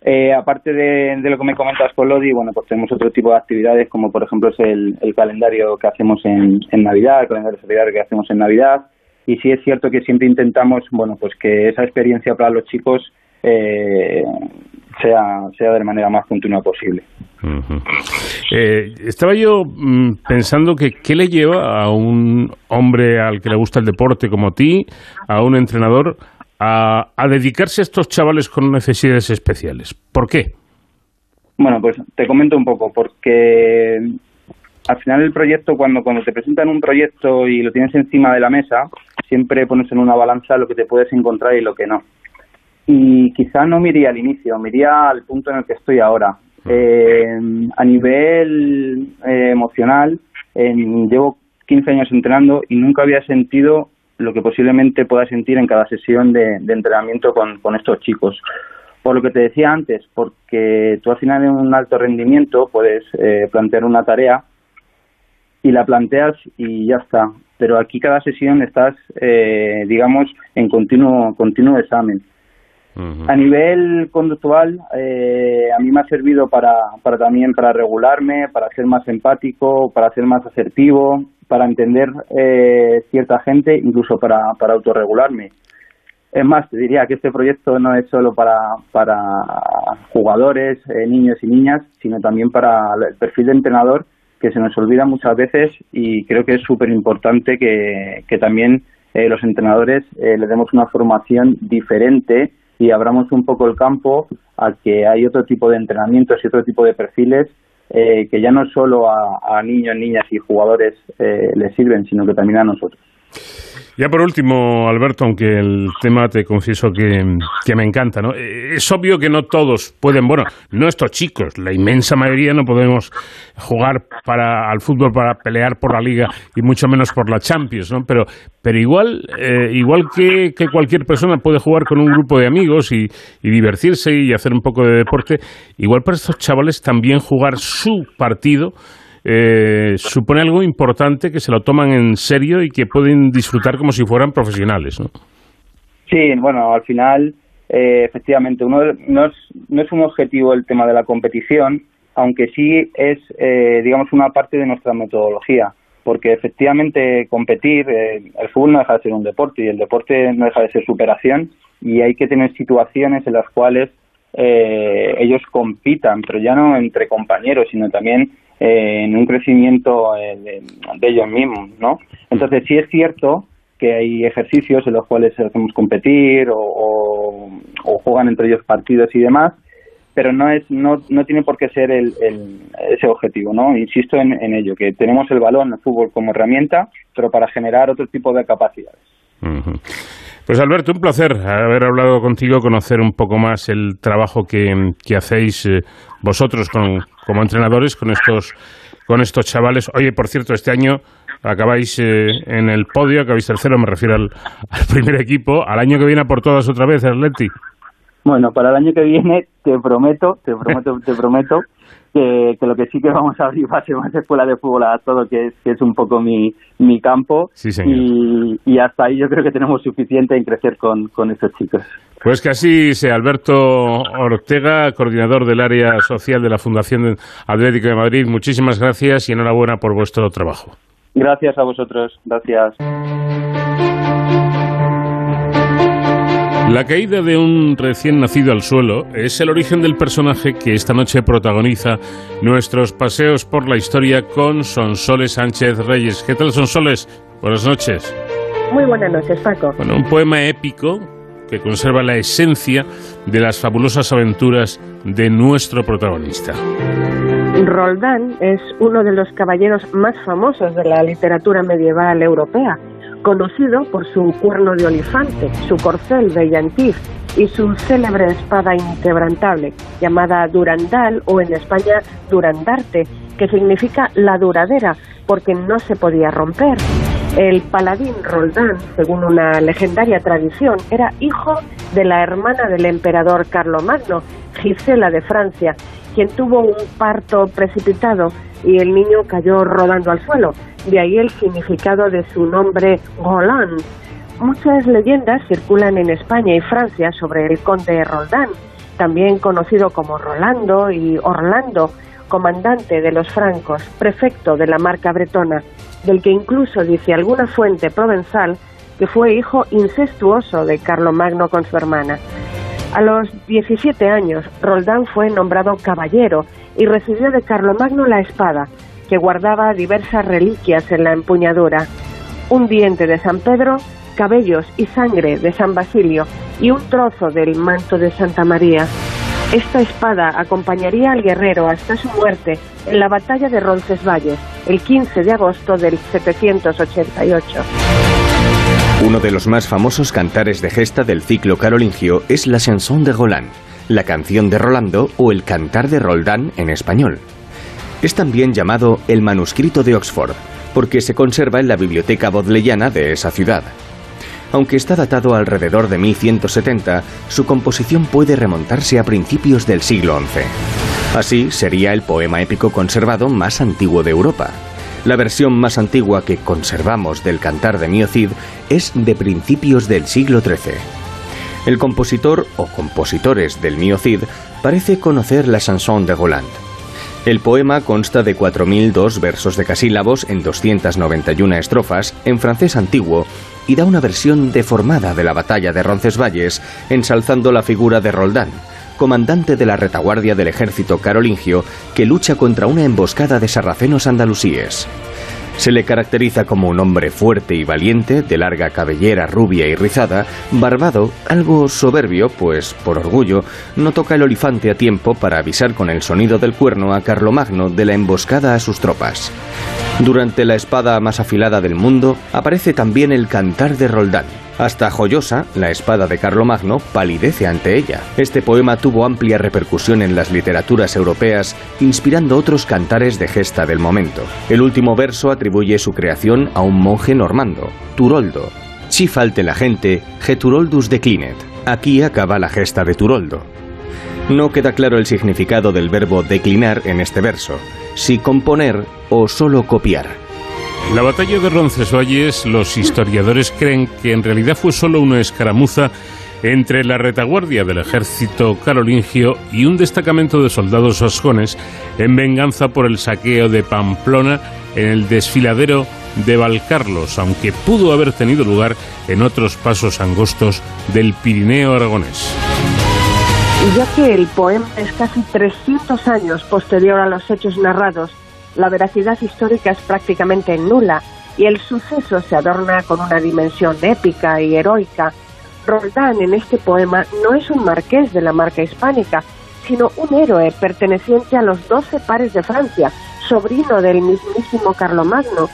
Eh, aparte de, lo que me comentas con Lodi, bueno, pues tenemos otro tipo de actividades, como por ejemplo es el, calendario que hacemos en, en, Navidad, el calendario solidario que hacemos en Navidad, y sí es cierto que siempre intentamos, bueno, pues que esa experiencia para los chicos eh, sea, sea de la manera más continua posible. Eh, estaba yo mm, pensando que qué le lleva a un hombre al que le gusta el deporte como ti, a un entrenador, a, dedicarse a estos chavales con necesidades especiales. ¿Por qué? Bueno, pues te comento un poco, porque al final el proyecto, cuando, cuando te presentan un proyecto y lo tienes encima de la mesa, siempre pones en una balanza lo que te puedes encontrar y lo que no y quizá no me iría al inicio, me iría al punto en el que estoy ahora. Eh, a nivel eh, emocional, llevo 15 años entrenando y nunca había sentido lo que posiblemente pueda sentir en cada sesión de, entrenamiento con, con, estos chicos. Por lo que te decía antes, porque tú al final en un alto rendimiento puedes eh, plantear una tarea y la planteas y ya está. Pero aquí cada sesión estás, digamos, en continuo, continuo examen. A nivel conductual, eh, a mí me ha servido para, para también para regularme, para ser más empático, para ser más asertivo, para entender eh, cierta gente, incluso para, para autorregularme. Es más, te diría que este proyecto no es solo para, para jugadores, eh, niños y niñas, sino también para el perfil de entrenador que se nos olvida muchas veces y creo que es súper importante que, que también los entrenadores le demos una formación diferente y abramos un poco el campo a que hay otro tipo de entrenamientos y otro tipo de perfiles eh, que ya no solo a, niños, niñas y jugadores eh, les sirven, sino que también a nosotros. Ya por último, Alberto, aunque el tema te confieso que, me encanta, ¿no? Eh, es obvio que no todos pueden, bueno, no estos chicos, la inmensa mayoría no podemos jugar para al fútbol para pelear por la liga y mucho menos por la Champions, ¿no? Pero, pero igual, eh, igual que, cualquier persona puede jugar con un grupo de amigos y, y divertirse y hacer un poco de deporte, igual para estos chavales también jugar su partido eh, supone algo importante que se lo toman en serio y que pueden disfrutar como si fueran profesionales, ¿no? Sí, bueno, al final, eh, efectivamente, uno no, es, no es un objetivo el tema de la competición, aunque sí es, eh, digamos, una parte de nuestra metodología, porque efectivamente competir, el fútbol no deja de ser un deporte y el deporte no deja de ser superación y hay que tener situaciones en las cuales ellos compitan, pero ya no entre compañeros, sino también eh, en un crecimiento eh, de, ellos mismos, ¿no? Entonces sí es cierto que hay ejercicios en los cuales hacemos competir o, juegan entre ellos partidos y demás, pero no es no, no tiene por qué ser el, ese objetivo, ¿no? Insisto en, ello, que tenemos el balón, el fútbol como herramienta, pero para generar otro tipo de capacidades. Pues Alberto, un placer haber hablado contigo, conocer un poco más el trabajo que, hacéis eh, vosotros como entrenadores con estos, con estos chavales. Oye, por cierto, este año acabáis eh, en el podio, acabáis tercero, me refiero al, primer equipo. Al año que viene por todas otra vez, Atleti. Bueno, para el año que viene te prometo, te prometo, te prometo que, lo que sí que vamos a abrir va a ser más escuela de fútbol todo que es, que es un poco mi, mi campo. y, y, hasta ahí yo creo que tenemos suficiente en crecer con, con estos chicos. Pues que así sea. Alberto Ortega, coordinador del área social de la Fundación Atlético de Madrid, muchísimas gracias y enhorabuena por vuestro trabajo. Gracias a vosotros. Gracias. La caída de un recién nacido al suelo es el origen del personaje que esta noche protagoniza nuestros paseos por la historia con Sonsoles Sánchez Reyes. ¿Qué tal, Sonsoles? Buenas noches. Muy buenas noches, Paco. Bueno, un poema épico que conserva la esencia de las fabulosas aventuras de nuestro protagonista. Roldán es uno de los caballeros más famosos de la literatura medieval europea conocido por su cuerno de olifante, su corcel brillantif y su célebre espada inquebrantable, llamada Durandal o en España Durandarte, que significa la duradera, porque no se podía romper. El paladín Roldán, según una legendaria tradición, era hijo de la hermana del emperador Carlomagno, Gisela de Francia, quien tuvo un parto precipitado y el niño cayó rodando al suelo. De ahí el significado de su nombre Roland. Muchas leyendas circulan en España y Francia sobre el conde Roldán, también conocido como Rolando y Orlando, comandante de los francos, prefecto de la marca bretona, del que incluso dice alguna fuente provenzal que fue hijo incestuoso de Carlomagno con su hermana. A los 17 años, Roldán fue nombrado caballero y recibió de Carlomagno la espada, que guardaba diversas reliquias en la empuñadura, un diente de San Pedro, cabellos y sangre de San Basilio y un trozo del manto de Santa María. Esta espada acompañaría al guerrero hasta su muerte en la batalla de Roncesvalles, el 15 de agosto del 788. Uno de los más famosos cantares de gesta del ciclo carolingio es la chanson de Roland, la canción de Rolando o el cantar de Roldán en español. Es también llamado el manuscrito de Oxford, porque se conserva en la biblioteca bodleiana de esa ciudad. Aunque está datado alrededor de 1170, su composición puede remontarse a principios del siglo XI. Así, sería el poema épico conservado más antiguo de Europa. La versión más antigua que conservamos del cantar de Mio Cid es de principios del siglo XIII. El compositor o compositores del Mio Cid parece conocer la chanson de Roland. El poema consta de 4.002 versos de casílabos en 291 estrofas en francés antiguo y da una versión deformada de la batalla de Roncesvalles, ensalzando la figura de Roldán, comandante de la retaguardia del ejército carolingio que lucha contra una emboscada de sarracenos andalusíes. Se le caracteriza como un hombre fuerte y valiente, de larga cabellera rubia y rizada, barbado, algo soberbio, pues, por orgullo, no toca el olifante a tiempo para avisar con el sonido del cuerno a Carlomagno de la emboscada a sus tropas. Durante la espada más afilada del mundo aparece también el cantar de Roldán. Hasta Joyosa, la espada de Carlomagno, palidece ante ella. Este poema tuvo amplia repercusión en las literaturas europeas, inspirando otros cantares de gesta del momento. El último verso atribuye su creación a un monje normando, Turoldo. Si falte la gente, Geturoldus declinet. Aquí acaba la gesta de Turoldo. No queda claro el significado del verbo declinar en este verso, si componer o solo copiar. La batalla de Roncesvalles, los historiadores creen que en realidad fue solo una escaramuza entre la retaguardia del ejército carolingio y un destacamento de soldados vascones en venganza por el saqueo de Pamplona en el desfiladero de Valcarlos, aunque pudo haber tenido lugar en otros pasos angostos del Pirineo aragonés. Ya que el poema es casi 300 años posterior a los hechos narrados, la veracidad histórica es prácticamente nula y el suceso se adorna con una dimensión épica y heroica. Roldán en este poema no es un marqués de la marca hispánica, sino un héroe perteneciente a los doce pares de Francia, sobrino del mismísimo Carlomagno.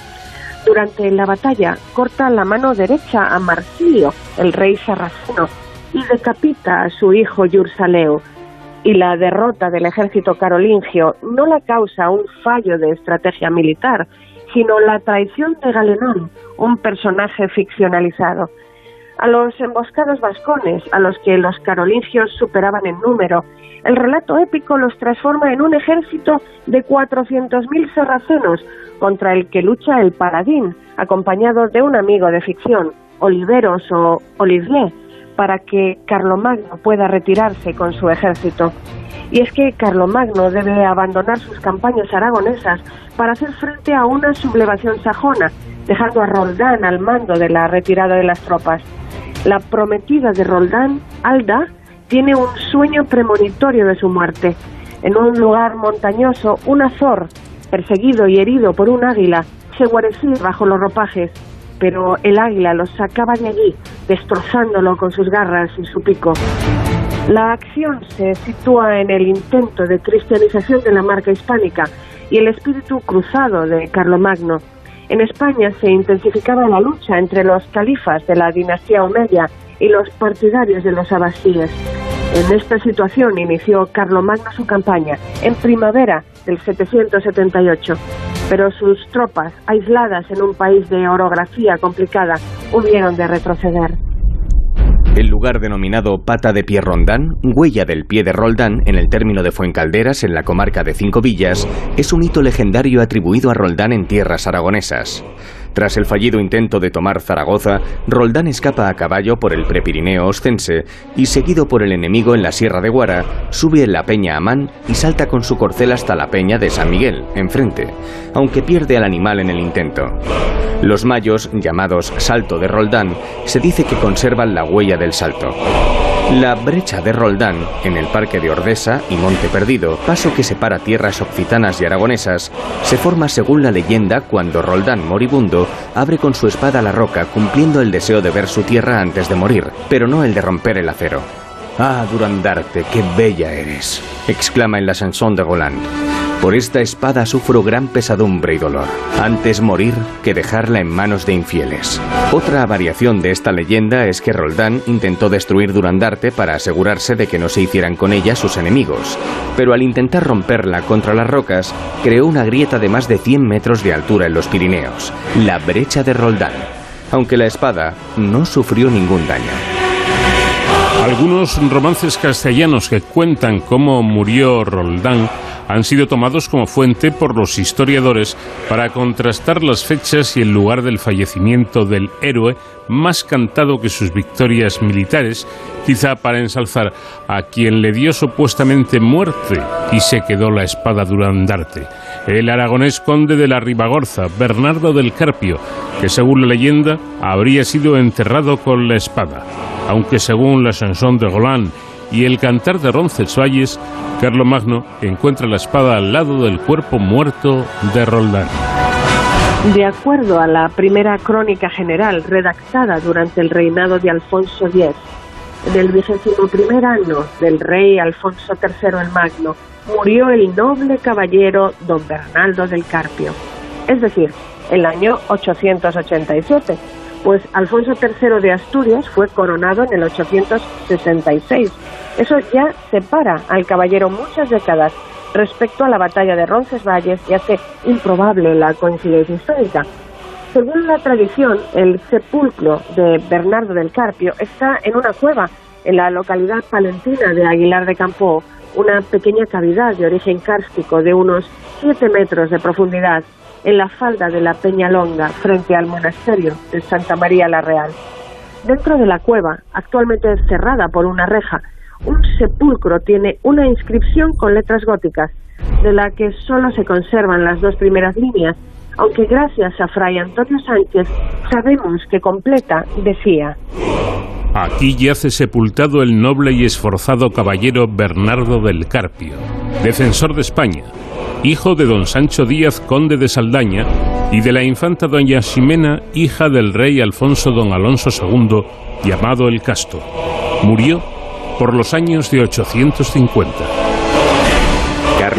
Durante la batalla corta la mano derecha a Marsilio, el rey sarraceno, y decapita a su hijo Yursaleo. Y la derrota del ejército carolingio no la causa un fallo de estrategia militar, sino la traición de Galenón, un personaje ficcionalizado. a los emboscados vascones, a los que los carolingios superaban en número. El relato épico los transforma en un ejército de 400.000 sarracenos contra el que lucha el paladín, acompañado de un amigo de ficción, Oliveros o Olivier, para que Carlomagno pueda retirarse con su ejército. Y es que Carlomagno debe abandonar sus campañas aragonesas para hacer frente a una sublevación sajona, dejando a Roldán al mando de la retirada de las tropas. La prometida de Roldán, Alda, tiene un sueño premonitorio de su muerte. En un lugar montañoso, un azor, perseguido y herido por un águila, se guarecía bajo los ropajes, pero el águila lo sacaba de allí, destrozándolo con sus garras y su pico. La acción se sitúa en el intento de cristianización de la marca hispánica y el espíritu cruzado de Carlomagno. En España se intensificaba la lucha entre los califas de la dinastía Omeya y los partidarios de los abasíes. En esta situación inició Carlomagno su campaña en primavera del 778, pero sus tropas, aisladas en un país de orografía complicada, hubieron de retroceder. El lugar denominado Pata de Pie Rondán, huella del pie de Roldán en el término de Fuencalderas, en la comarca de Cinco Villas, es un hito legendario atribuido a Roldán en tierras aragonesas. Tras el fallido intento de tomar Zaragoza, Roldán escapa a caballo por el Prepirineo Ostense y, seguido por el enemigo en la Sierra de Guara, sube en la Peña Amán y salta con su corcel hasta la Peña de San Miguel, enfrente, aunque pierde al animal en el intento. Los mayos, llamados Salto de Roldán, se dice que conservan la huella del salto. La brecha de Roldán, en el Parque de Ordesa y Monte Perdido, paso que separa tierras occitanas y aragonesas, se forma según la leyenda cuando Roldán moribundo abre con su espada la roca cumpliendo el deseo de ver su tierra antes de morir, pero no el de romper el acero. Ah, Durandarte, qué bella eres, exclama en la chanson de Goland. Por esta espada sufro gran pesadumbre y dolor, antes morir que dejarla en manos de infieles. Otra variación de esta leyenda es que Roldán intentó destruir Durandarte para asegurarse de que no se hicieran con ella sus enemigos, pero al intentar romperla contra las rocas, creó una grieta de más de 100 metros de altura en los Pirineos, la brecha de Roldán, aunque la espada no sufrió ningún daño. Algunos romances castellanos que cuentan cómo murió Roldán han sido tomados como fuente por los historiadores para contrastar las fechas y el lugar del fallecimiento del héroe más cantado que sus victorias militares, quizá para ensalzar a quien le dio supuestamente muerte y se quedó la espada durandarte, el aragonés conde de la Ribagorza, Bernardo del Carpio, que según la leyenda habría sido enterrado con la espada, aunque según la chanson de Golan y el cantar de Roncesvalles, Magno encuentra la espada al lado del cuerpo muerto de Roldán. De acuerdo a la primera crónica general redactada durante el reinado de Alfonso X, en el vigésimo primer año del rey Alfonso III el Magno, murió el noble caballero don Bernaldo del Carpio, es decir, el año 887, pues Alfonso III de Asturias fue coronado en el 866. Eso ya separa al caballero muchas décadas respecto a la batalla de Roncesvalles y hace improbable la coincidencia histórica. Según la tradición, el sepulcro de Bernardo del Carpio está en una cueva en la localidad palentina de Aguilar de Campo, una pequeña cavidad de origen kárstico de unos 7 metros de profundidad en la falda de la Peña Longa, frente al monasterio de Santa María la Real. Dentro de la cueva, actualmente cerrada por una reja, un sepulcro tiene una inscripción con letras góticas, de la que solo se conservan las dos primeras líneas, aunque gracias a Fray Antonio Sánchez sabemos que completa decía Aquí yace sepultado el noble y esforzado caballero Bernardo del Carpio, defensor de España, hijo de don Sancho Díaz, conde de Saldaña, y de la infanta doña Ximena, hija del rey Alfonso don Alonso II, llamado el Casto. Murió por los años de 850.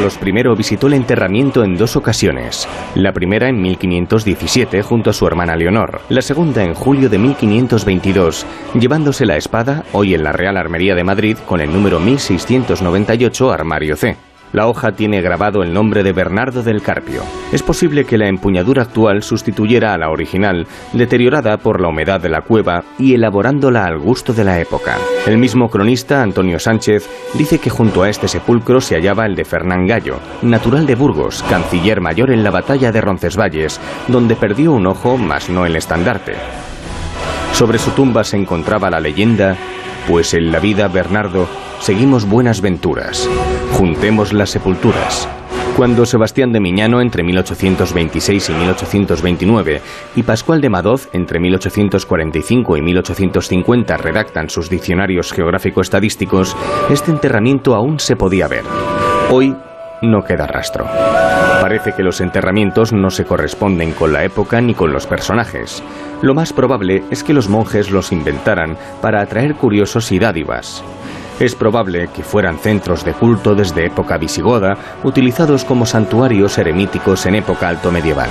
Carlos I visitó el enterramiento en dos ocasiones. La primera en 1517 junto a su hermana Leonor, la segunda en julio de 1522, llevándose la espada, hoy en la Real Armería de Madrid, con el número 1698 Armario C. La hoja tiene grabado el nombre de Bernardo del Carpio. Es posible que la empuñadura actual sustituyera a la original, deteriorada por la humedad de la cueva y elaborándola al gusto de la época. El mismo cronista, Antonio Sánchez, dice que junto a este sepulcro se hallaba el de Fernán Gallo, natural de Burgos, canciller mayor en la batalla de Roncesvalles, donde perdió un ojo, mas no el estandarte. Sobre su tumba se encontraba la leyenda, pues en la vida, Bernardo, seguimos buenas venturas. Juntemos las sepulturas. Cuando Sebastián de Miñano entre 1826 y 1829 y Pascual de Madoz entre 1845 y 1850 redactan sus diccionarios geográfico-estadísticos, este enterramiento aún se podía ver. Hoy no queda rastro. Parece que los enterramientos no se corresponden con la época ni con los personajes. Lo más probable es que los monjes los inventaran para atraer curiosos y dádivas. Es probable que fueran centros de culto desde época visigoda, utilizados como santuarios eremíticos en época alto medieval.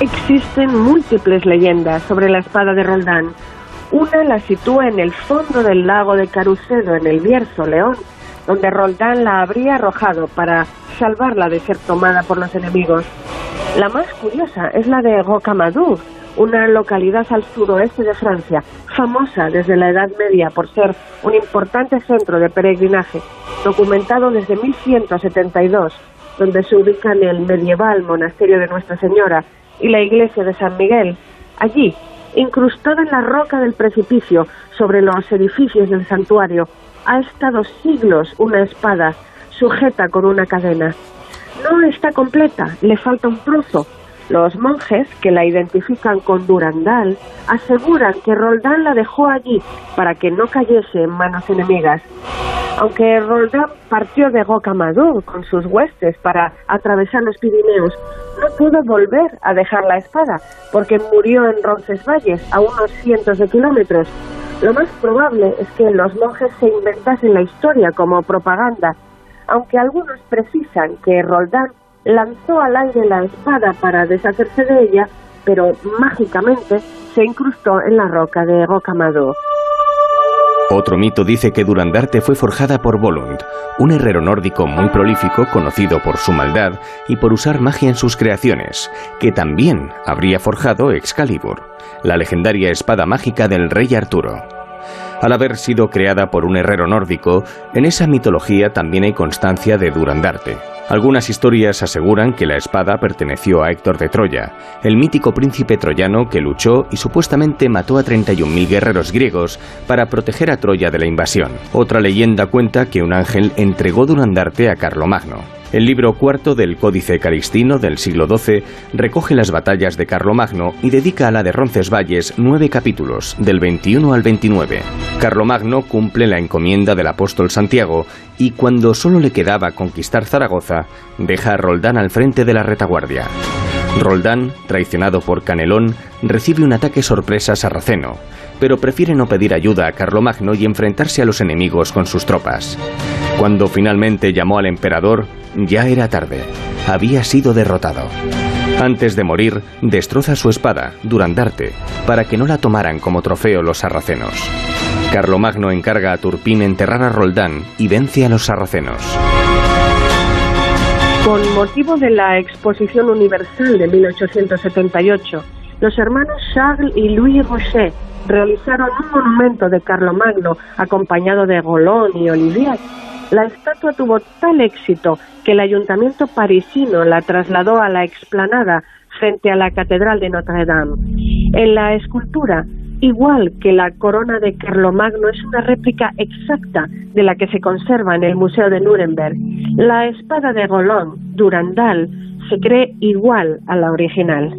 Existen múltiples leyendas sobre la espada de Roldán. Una la sitúa en el fondo del lago de Carucedo, en el Bierzo, León, donde Roldán la habría arrojado para salvarla de ser tomada por los enemigos. La más curiosa es la de Rocamadour, una localidad al suroeste de Francia, famosa desde la Edad Media por ser un importante centro de peregrinaje, documentado desde 1172, donde se ubican el medieval monasterio de Nuestra Señora y la iglesia de San Miguel. Allí, incrustada en la roca del precipicio sobre los edificios del santuario, ha estado siglos una espada sujeta con una cadena. No está completa, le falta un trozo, los monjes, que la identifican con Durandal, aseguran que Roldán la dejó allí para que no cayese en manos enemigas. Aunque Roldán partió de Rocamadour con sus huestes para atravesar los Pirineos, no pudo volver a dejar la espada, porque murió en Roncesvalles, a unos cientos de kilómetros. Lo más probable es que los monjes se inventasen la historia como propaganda, aunque algunos precisan que Roldán lanzó al aire la espada para deshacerse de ella, pero mágicamente se incrustó en la roca de Rocamado. Otro mito dice que Durandarte fue forjada por Volund, un herrero nórdico muy prolífico conocido por su maldad y por usar magia en sus creaciones, que también habría forjado Excalibur, la legendaria espada mágica del rey Arturo. Al haber sido creada por un herrero nórdico, en esa mitología también hay constancia de Durandarte. Algunas historias aseguran que la espada perteneció a Héctor de Troya, el mítico príncipe troyano que luchó y supuestamente mató a 31.000 guerreros griegos para proteger a Troya de la invasión. Otra leyenda cuenta que un ángel entregó Durandarte a Carlomagno. El libro cuarto del Códice Calistino del siglo XII recoge las batallas de Carlomagno y dedica a la de Roncesvalles nueve capítulos, del 21 al 29. Carlomagno cumple la encomienda del apóstol Santiago y cuando solo le quedaba conquistar Zaragoza, deja a Roldán al frente de la retaguardia. Roldán, traicionado por Canelón, recibe un ataque sorpresa sarraceno, pero prefiere no pedir ayuda a Carlomagno y enfrentarse a los enemigos con sus tropas. Cuando finalmente llamó al emperador, ya era tarde. Había sido derrotado. Antes de morir, destroza su espada, Durandarte, para que no la tomaran como trofeo los sarracenos. Carlomagno encarga a Turpín enterrar a Roldán y vence a los sarracenos. Con motivo de la Exposición Universal de 1878, los hermanos Charles y Louis Rocher realizaron un monumento de Carlomagno acompañado de Golón y Olivier la estatua tuvo tal éxito que el ayuntamiento parisino la trasladó a la explanada frente a la Catedral de Notre Dame. En la escultura, igual que la corona de Carlomagno, es una réplica exacta de la que se conserva en el Museo de Nuremberg. La espada de Golón, Durandal, se cree igual a la original.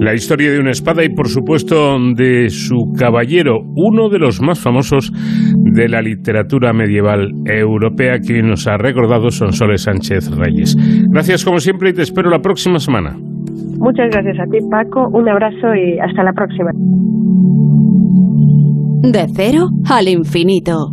La historia de una espada y por supuesto de su caballero, uno de los más famosos de la literatura medieval europea que nos ha recordado Sonsoles Sánchez Reyes. Gracias como siempre y te espero la próxima semana. Muchas gracias a ti Paco, un abrazo y hasta la próxima. De cero al infinito.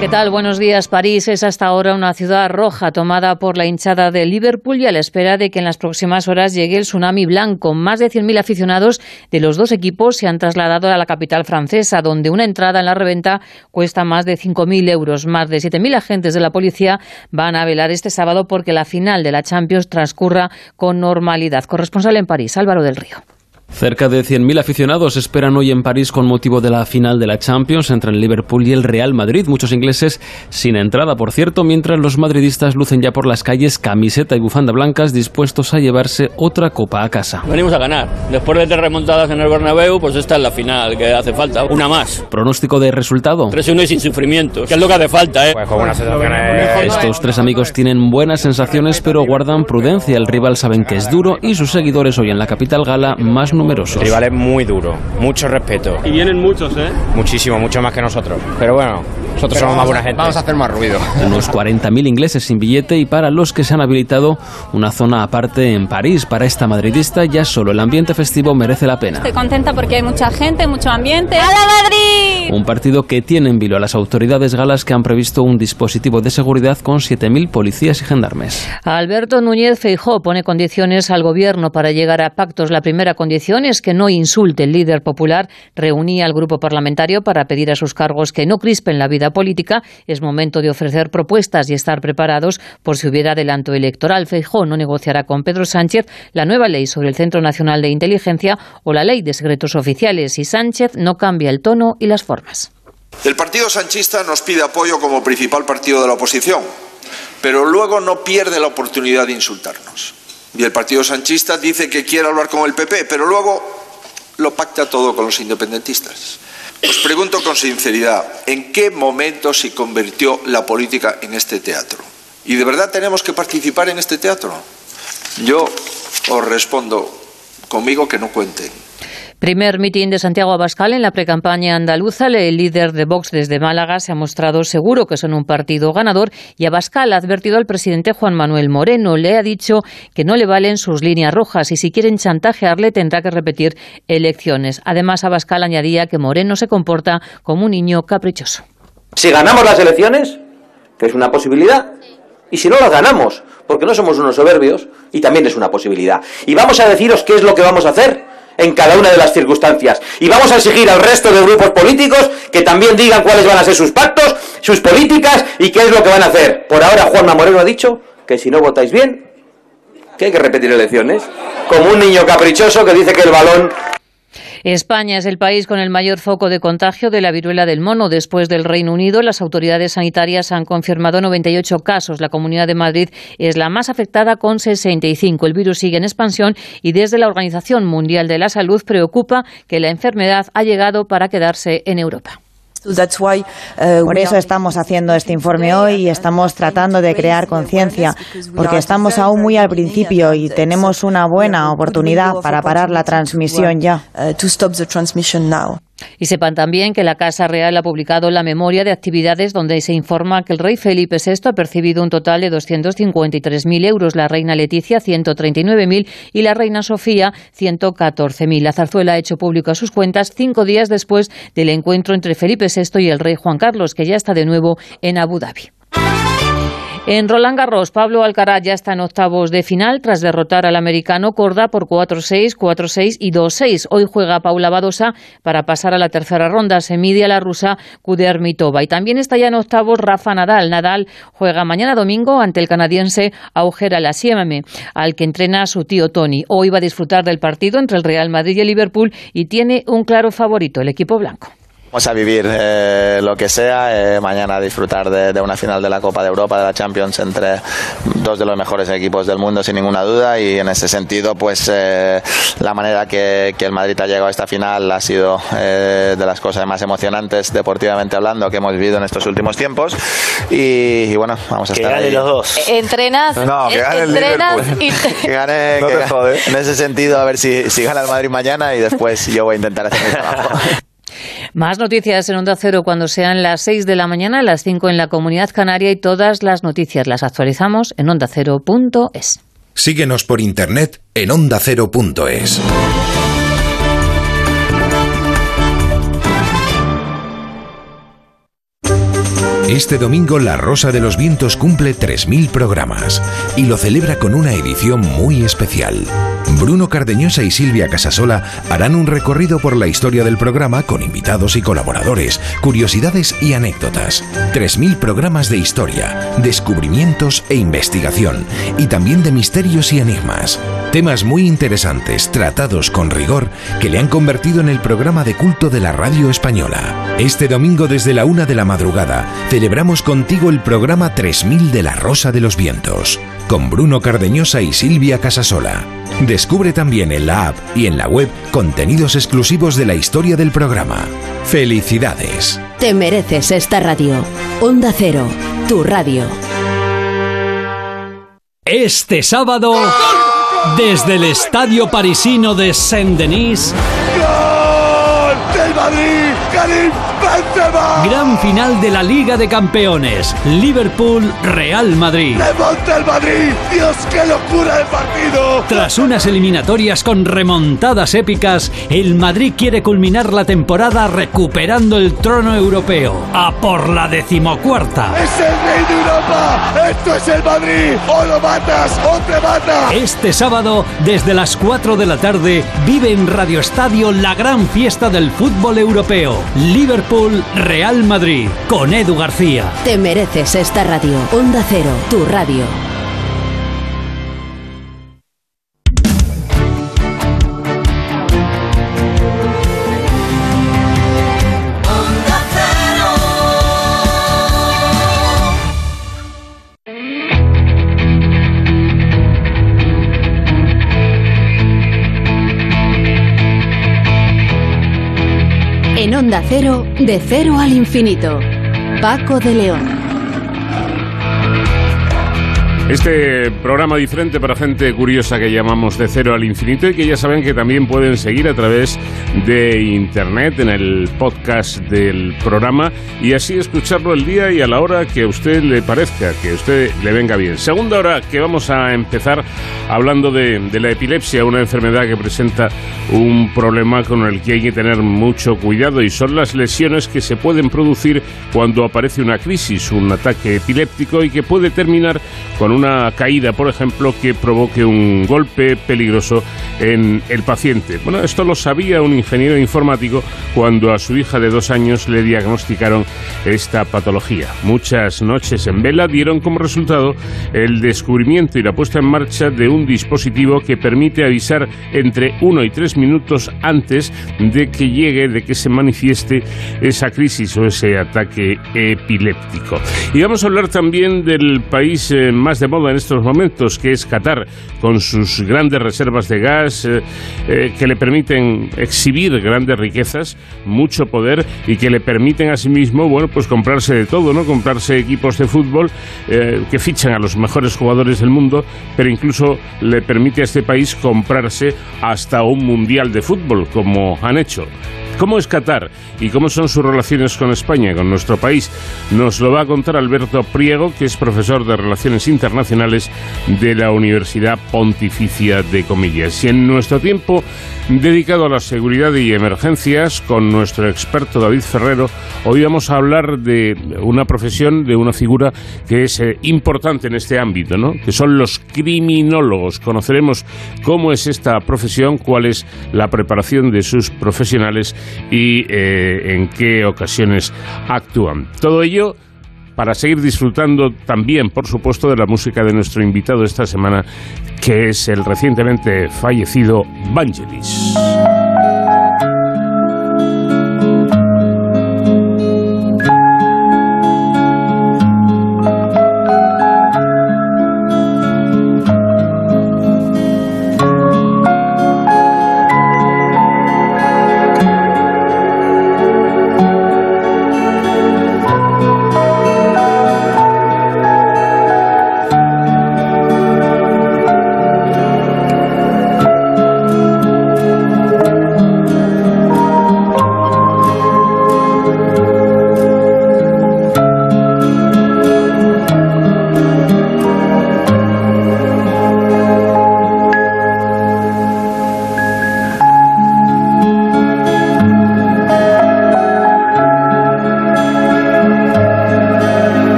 ¿Qué tal? Buenos días. París es hasta ahora una ciudad roja tomada por la hinchada de Liverpool y a la espera de que en las próximas horas llegue el tsunami blanco. Más de 100.000 aficionados de los dos equipos se han trasladado a la capital francesa, donde una entrada en la reventa cuesta más de 5.000 euros. Más de 7.000 agentes de la policía van a velar este sábado porque la final de la Champions transcurra con normalidad. Corresponsal en París, Álvaro del Río. Cerca de 100.000 aficionados esperan hoy en París con motivo de la final de la Champions entre el Liverpool y el Real Madrid. Muchos ingleses sin entrada, por cierto, mientras los madridistas lucen ya por las calles camiseta y bufanda blancas dispuestos a llevarse otra copa a casa. Venimos a ganar. Después de tres remontadas en el Bernabéu, pues esta es la final, que hace falta una más. ¿Pronóstico de resultado? 3-1 y sin sufrimiento, que es lo que hace falta, ¿eh? Pues con buenas sensaciones. Estos tres amigos tienen buenas sensaciones, pero guardan prudencia. El rival saben que es duro y sus seguidores hoy en la capital gala más numerosos. El rival es muy duro, mucho respeto. Y vienen muchos, ¿eh? Muchísimo, mucho más que nosotros. Pero bueno, nosotros somos más buena gente. Vamos a hacer más ruido. <laughs> Unos 40.000 ingleses sin billete y para los que se han habilitado una zona aparte en París. Para esta madridista ya solo el ambiente festivo merece la pena. Estoy contenta porque hay mucha gente, mucho ambiente. ¡A la Madrid! Un partido que tiene en vilo a las autoridades galas que han previsto un dispositivo de seguridad con 7.000 policías y gendarmes. Alberto Núñez Feijó pone condiciones al gobierno para llegar a pactos. La primera condición es que no insulte. El líder popular reunía al grupo parlamentario para pedir a sus cargos que no crispen la vida política. Es momento de ofrecer propuestas y estar preparados por si hubiera adelanto electoral. Feijó no negociará con Pedro Sánchez la nueva ley sobre el Centro Nacional de Inteligencia o la ley de secretos oficiales y Sánchez no cambia el tono y las formas. El Partido Sanchista nos pide apoyo como principal partido de la oposición, pero luego no pierde la oportunidad de insultarnos. Y el Partido Sanchista dice que quiere hablar con el PP, pero luego lo pacta todo con los independentistas. Os pregunto con sinceridad, ¿en qué momento se convirtió la política en este teatro? ¿Y de verdad tenemos que participar en este teatro? Yo os respondo, conmigo que no cuenten. Primer mitin de Santiago Abascal en la precampaña andaluza. El líder de Vox desde Málaga se ha mostrado seguro que son un partido ganador y Abascal ha advertido al presidente Juan Manuel Moreno. Le ha dicho que no le valen sus líneas rojas y si quieren chantajearle tendrá que repetir elecciones. Además, Abascal añadía que Moreno se comporta como un niño caprichoso. Si ganamos las elecciones, que es una posibilidad, y si no las ganamos, porque no somos unos soberbios, y también es una posibilidad. Y vamos a deciros qué es lo que vamos a hacer en cada una de las circunstancias. Y vamos a exigir al resto de grupos políticos que también digan cuáles van a ser sus pactos, sus políticas y qué es lo que van a hacer. Por ahora Juanma Moreno ha dicho que si no votáis bien, que hay que repetir elecciones. Como un niño caprichoso que dice que el balón España es el país con el mayor foco de contagio de la viruela del mono. Después del Reino Unido, las autoridades sanitarias han confirmado 98 casos. La Comunidad de Madrid es la más afectada con 65. El virus sigue en expansión y desde la Organización Mundial de la Salud preocupa que la enfermedad ha llegado para quedarse en Europa. Uh, Por eso estamos haciendo este informe hoy y estamos tratando de crear conciencia, porque estamos aún muy al principio y tenemos una buena oportunidad para parar la transmisión ya. Y sepan también que la Casa Real ha publicado la memoria de actividades donde se informa que el rey Felipe VI ha percibido un total de 253.000 euros, la reina Leticia 139.000 y la reina Sofía 114.000. La zarzuela ha hecho público sus cuentas cinco días después del encuentro entre Felipe VI y el rey Juan Carlos, que ya está de nuevo en Abu Dhabi. En Roland Garros, Pablo Alcaraz ya está en octavos de final tras derrotar al americano Corda por 4-6, 4-6 y 2-6. Hoy juega Paula Badosa para pasar a la tercera ronda. Se mide a la rusa Kudermitova. Y también está ya en octavos Rafa Nadal. Nadal juega mañana domingo ante el canadiense Augera Lassieme, al que entrena su tío Tony. Hoy va a disfrutar del partido entre el Real Madrid y el Liverpool y tiene un claro favorito, el equipo blanco. Vamos a vivir eh, lo que sea, eh, mañana disfrutar de, una final de la Copa de Europa, de la Champions, entre dos de los mejores equipos del mundo, sin ninguna duda, y en ese sentido, pues eh, la manera que, el Madrid ha llegado a esta final ha sido de las cosas más emocionantes, deportivamente hablando, que hemos vivido en estos últimos tiempos, y, bueno, vamos a estar ahí. los dos. Entrenas, no, que gane entrenas y <laughs> que gane, en ese sentido, a ver si, si gana el Madrid mañana y después yo voy a intentar hacer mi trabajo. <laughs> Más noticias en Onda Cero cuando sean las 6 de la mañana, las 5 en la Comunidad Canaria y todas las noticias las actualizamos en ondacero.es. Síguenos por internet en ondacero.es. Este domingo La Rosa de los Vientos cumple 3.000 programas y lo celebra con una edición muy especial. Bruno Cardeñosa y Silvia Casasola harán un recorrido por la historia del programa con invitados y colaboradores, curiosidades y anécdotas. 3.000 programas de historia, descubrimientos e investigación, y también de misterios y enigmas. Temas muy interesantes, tratados con rigor, que le han convertido en el programa de culto de la radio española. Este domingo desde la una de la madrugada, celebramos contigo el programa 3000 de La Rosa de los Vientos, con Bruno Cardeñosa y Silvia Casasola. Descubre también en la app y en la web contenidos exclusivos de la historia del programa. ¡Felicidades! Te mereces esta radio. Onda Cero, tu radio. Este sábado, desde el estadio parisino de Saint-Denis. ¡Gol del Madrid! ¡Karim Benzema! Gran final de la Liga de Campeones. Liverpool-Real Madrid. ¡Levanta el Madrid! ¡Dios, qué locura de partido! Tras unas eliminatorias con remontadas épicas, el Madrid quiere culminar la temporada recuperando el trono europeo. A por la decimocuarta. ¡Es el rey de Europa! ¡Esto es el Madrid! ¡O lo matas o te mata! Este sábado, desde las 4 de la tarde, vive en Radio Estadio la gran fiesta del fútbol europeo. Liverpool-Real Madrid. Con Edu García. Te mereces esta radio. Onda Cero, tu radio. Cero, de cero al infinito. Paco de León. Este programa diferente para gente curiosa que llamamos de cero al infinito y que ya saben que también pueden seguir a través de internet en el podcast del programa y así escucharlo el día y a la hora que a usted le parezca, que a usted le venga bien. Segunda hora que vamos a empezar hablando de, de la epilepsia, una enfermedad que presenta un problema con el que hay que tener mucho cuidado y son las lesiones que se pueden producir cuando aparece una crisis, un ataque epiléptico y que puede terminar con una caída, por ejemplo, que provoque un golpe peligroso en el paciente. Bueno, esto lo sabía un ingeniero informático cuando a su hija de dos años le diagnosticaron esta patología. Muchas noches en vela dieron como resultado el descubrimiento y la puesta en marcha de un dispositivo que permite avisar entre uno y tres minutos antes de que llegue, de que se manifieste esa crisis o ese ataque epiléptico. Y vamos a hablar también del país eh, más de moda en estos momentos, que es Qatar, con sus grandes reservas de gas eh, eh, que le permiten exhibir grandes riquezas, mucho poder y que le permiten asimismo, bueno, pues comprarse de todo, ¿no? Comprarse equipos de fútbol eh, que fichan a los mejores jugadores del mundo, pero incluso le permite a este país comprarse hasta un mundial de fútbol, como han hecho. ¿Cómo es Qatar y cómo son sus relaciones con España, con nuestro país? Nos lo va a contar Alberto Priego, que es profesor de Relaciones Internacionales de la Universidad Pontificia de Comillas. Y en nuestro tiempo dedicado a la seguridad y emergencias, con nuestro experto David Ferrero, hoy vamos a hablar de una profesión, de una figura que es eh, importante en este ámbito, ¿no? que son los criminólogos. Conoceremos cómo es esta profesión, cuál es la preparación de sus profesionales y eh, en qué ocasiones actúan. Todo ello para seguir disfrutando también, por supuesto, de la música de nuestro invitado esta semana, que es el recientemente fallecido Vangelis.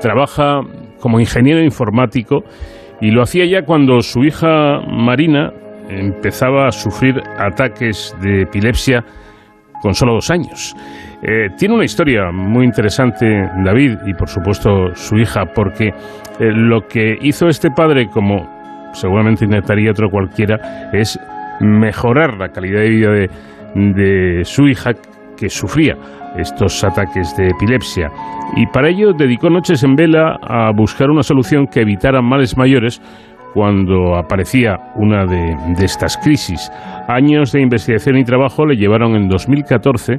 Trabaja como ingeniero informático y lo hacía ya cuando su hija Marina empezaba a sufrir ataques de epilepsia con solo dos años. Eh, tiene una historia muy interesante David y por supuesto su hija, porque eh, lo que hizo este padre, como seguramente intentaría otro cualquiera, es mejorar la calidad de vida de, de su hija que sufría estos ataques de epilepsia y para ello dedicó noches en vela a buscar una solución que evitara males mayores cuando aparecía una de, estas crisis. Años de investigación y trabajo le llevaron en 2014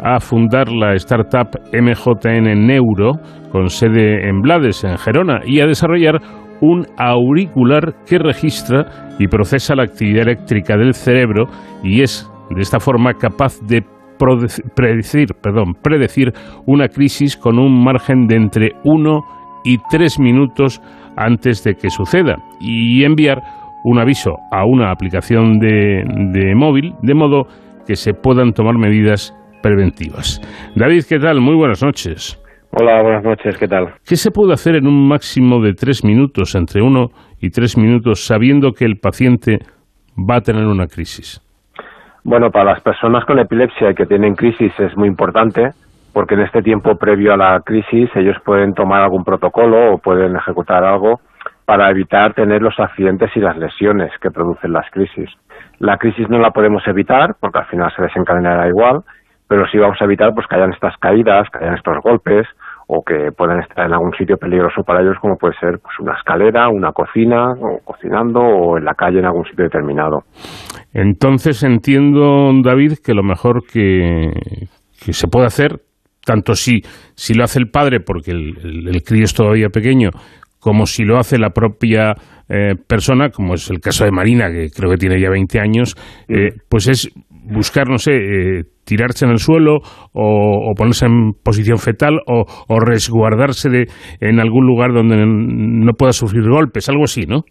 a fundar la startup MJN Neuro con sede en Blades, en Gerona, y a desarrollar un auricular que registra y procesa la actividad eléctrica del cerebro y es de esta forma capaz de predecir, perdón, predecir una crisis con un margen de entre 1 y 3 minutos antes de que suceda y enviar un aviso a una aplicación de, de móvil de modo que se puedan tomar medidas preventivas. David, ¿qué tal? Muy buenas noches. Hola, buenas noches, ¿qué tal? ¿Qué se puede hacer en un máximo de tres minutos, entre uno y tres minutos, sabiendo que el paciente va a tener una crisis? Bueno, para las personas con epilepsia y que tienen crisis es muy importante porque en este tiempo previo a la crisis ellos pueden tomar algún protocolo o pueden ejecutar algo para evitar tener los accidentes y las lesiones que producen las crisis. La crisis no la podemos evitar porque al final se desencadenará igual, pero sí vamos a evitar pues que hayan estas caídas, que hayan estos golpes o que puedan estar en algún sitio peligroso para ellos como puede ser pues una escalera, una cocina o cocinando o en la calle en algún sitio determinado. Entonces entiendo, David, que lo mejor que, se puede hacer, tanto si, si lo hace el padre, porque el, crío es todavía pequeño, como si lo hace la propia eh, persona, como es el caso de Marina, que creo que tiene ya 20 años, eh, pues es buscar, no sé, eh, tirarse en el suelo o, ponerse en posición fetal o, resguardarse de, en algún lugar donde no pueda sufrir golpes, algo así, ¿no?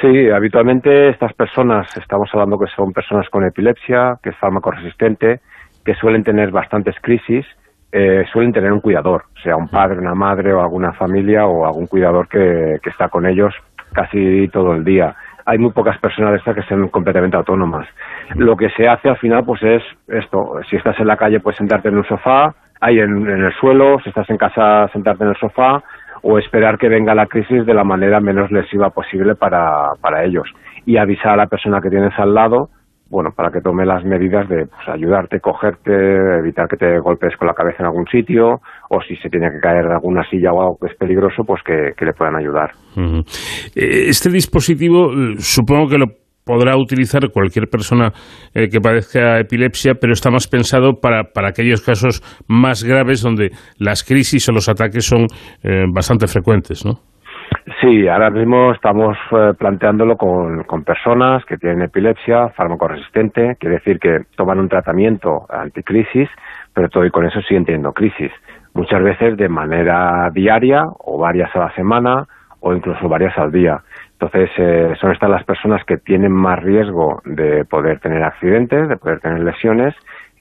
Sí, habitualmente estas personas, estamos hablando que son personas con epilepsia, que es fármaco resistente, que suelen tener bastantes crisis, eh, suelen tener un cuidador, sea un padre, una madre o alguna familia o algún cuidador que, que está con ellos casi todo el día hay muy pocas personas de estas que sean completamente autónomas. Lo que se hace al final pues es esto, si estás en la calle puedes sentarte en un sofá, ahí en, el suelo, si estás en casa sentarte en el sofá o esperar que venga la crisis de la manera menos lesiva posible para, para ellos. Y avisar a la persona que tienes al lado bueno, para que tome las medidas de pues, ayudarte, cogerte, evitar que te golpes con la cabeza en algún sitio, o si se tiene que caer de alguna silla o algo que es peligroso, pues que, le puedan ayudar. Eh, este dispositivo eh, supongo que lo podrá utilizar cualquier persona eh, que padezca epilepsia, pero está más pensado para, para, aquellos casos más graves donde las crisis o los ataques son bastante frecuentes, ¿no? Sí, ahora mismo estamos eh, planteándolo con, personas que tienen epilepsia fármaco resistente, quiere decir que toman un tratamiento anticrisis, pero todo y con eso siguen teniendo crisis, muchas veces de manera diaria o varias a la semana o incluso varias al día. Entonces, eh, son estas las personas que tienen más riesgo de poder tener accidentes, de poder tener lesiones,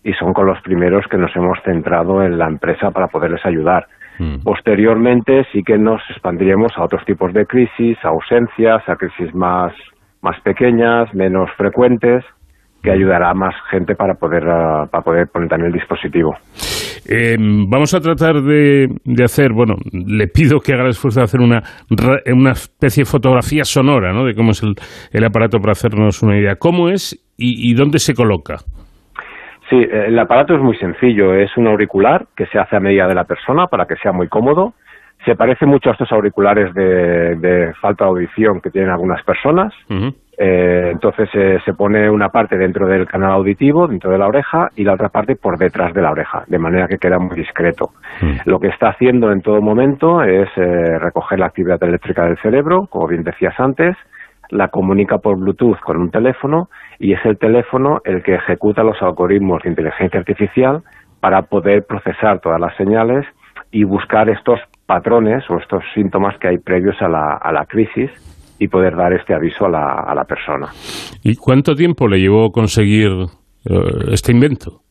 y son con los primeros que nos hemos centrado en la empresa para poderles ayudar Mm. Posteriormente sí que nos expandiremos a otros tipos de crisis, a ausencias, a crisis más, más pequeñas, menos frecuentes, que ayudará a más gente para poder, ah, para poder poner también el dispositivo. Em, vamos a tratar de, de, hacer, bueno, le pido que haga el esfuerzo de hacer una, una especie de fotografía sonora, ¿no? De cómo es el, el aparato para hacernos una idea. ¿Cómo es y dónde se coloca? Sí, eh, el aparato es muy sencillo. Es un auricular que se hace a medida de la persona para que sea muy cómodo. Se parece mucho a estos auriculares de, falta de audición que tienen algunas personas. Eh, entonces eh, se pone una parte dentro del canal auditivo, dentro de la oreja, y la otra parte por detrás de la oreja, de manera que queda muy discreto. Lo que está haciendo en todo momento es recoger la actividad eléctrica del cerebro, como bien decías antes, la comunica por Bluetooth con un teléfono y es el teléfono el que ejecuta los algoritmos de inteligencia artificial para poder procesar todas las señales y buscar estos patrones o estos síntomas que hay previos a la, a la crisis y poder dar este aviso a la, a la persona. ¿Y cuánto tiempo le llevó conseguir eh, este invento?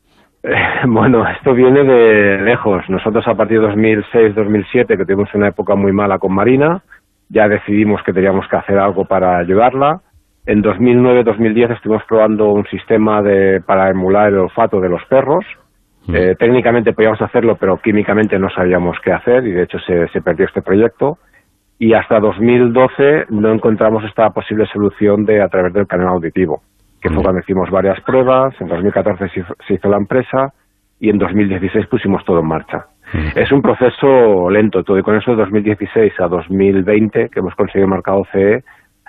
<laughs> bueno, esto viene de lejos. Nosotros a partir de 2006-2007, que tuvimos una época muy mala con Marina, ya decidimos que teníamos que hacer algo para ayudarla. En 2009-2010 estuvimos probando un sistema de, para emular el olfato de los perros. Mm. Eh, técnicamente podíamos hacerlo, pero químicamente no sabíamos qué hacer y de hecho se, se perdió este proyecto. Y hasta 2012 no encontramos esta posible solución de a través del canal auditivo que fue cuando hicimos varias pruebas, en 2014 se hizo la empresa y en 2016 pusimos todo en marcha. Es un proceso lento todo y con eso de 2016 a 2020 que hemos conseguido el mercado CE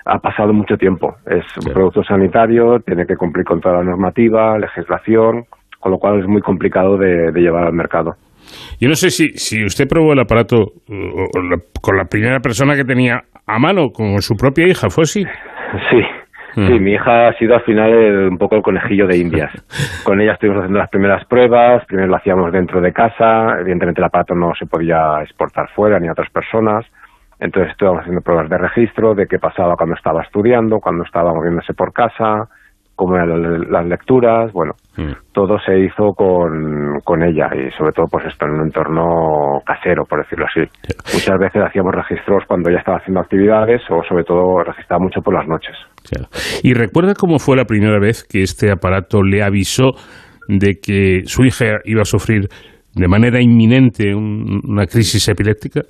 ha pasado mucho tiempo. Es un producto sanitario, tiene que cumplir con toda la normativa, legislación, con lo cual es muy complicado de, llevar al mercado. Yo no sé si, si usted probó el aparato con la primera persona que tenía a mano, con su propia hija, ¿fue así? Sí, Sí, mm. mi hija ha sido al final un poco el conejillo de indias. <laughs> Con ella estuvimos haciendo las primeras pruebas, primero lo hacíamos dentro de casa, evidentemente el aparato no se podía exportar fuera ni a otras personas, entonces estuvimos haciendo pruebas de registro de qué pasaba cuando estaba estudiando, cuando estaba moviéndose por casa, cómo eran las lecturas, bueno, mm. todo se hizo con, con, ella y sobre todo pues esto en un entorno casero, por decirlo así. Muchas veces hacíamos registros cuando ella estaba haciendo actividades o sobre todo registraba mucho por las noches. ¿Y recuerda cómo fue la primera vez que este aparato le avisó de que su hija iba a sufrir de manera inminente una crisis epiléptica?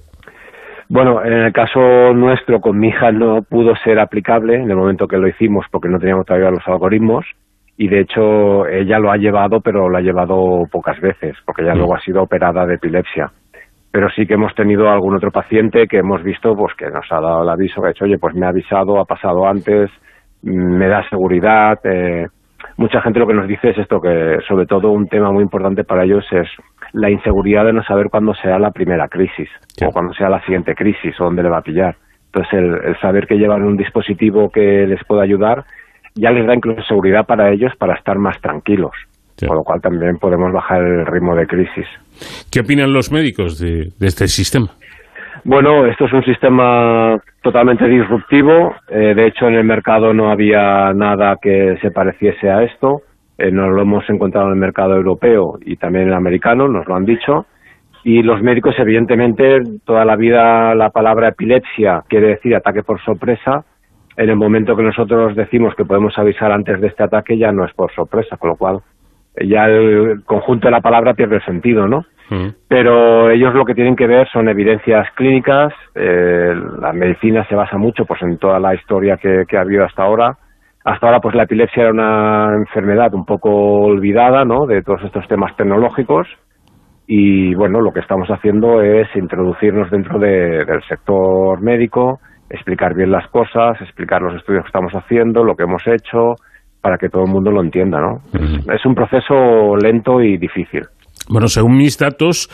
Bueno, en el caso nuestro con mi hija no pudo ser aplicable en el momento que lo hicimos porque no teníamos todavía los algoritmos y de hecho ella lo ha llevado pero lo ha llevado pocas veces porque mm. luego ha sido operada de epilepsia. Pero sí que hemos tenido algún otro paciente que hemos visto pues que nos ha dado el aviso que ha dicho oye pues me ha avisado, ha pasado antes, me da seguridad. Eh, mucha gente lo que nos dice es esto que sobre todo un tema muy importante para ellos es la inseguridad de no saber cuándo sea la primera crisis o cuándo sea la siguiente crisis o dónde le va a pillar. Entonces, el, saber que llevan un dispositivo que les pueda ayudar ya les da incluso seguridad para ellos para estar más tranquilos. Con lo cual también podemos bajar el ritmo de crisis. ¿Qué opinan los médicos de, este sistema? Bueno, esto es un sistema totalmente disruptivo. Eh, de hecho, en el mercado no había nada que se pareciese a esto. Eh, nos lo hemos encontrado en el mercado europeo y también en el americano, nos lo han dicho. Y los médicos, evidentemente, toda la vida la palabra epilepsia quiere decir ataque por sorpresa. En el momento que nosotros decimos que podemos avisar antes de este ataque, ya no es por sorpresa, con lo cual eh, ya el conjunto de la palabra pierde el sentido, ¿no? Mm. Pero ellos lo que tienen que ver son evidencias clínicas. Eh, la medicina se basa mucho pues en toda la historia que, que ha habido hasta ahora hasta ahora, pues la epilepsia era una enfermedad un poco olvidada, ¿no? De todos estos temas tecnológicos. Y bueno, lo que estamos haciendo es introducirnos dentro del sector médico, explicar bien las cosas, explicar los estudios que estamos haciendo, lo que hemos hecho, para que todo el mundo lo entienda, ¿no? es un proceso lento y difícil. Bueno, según mis datos,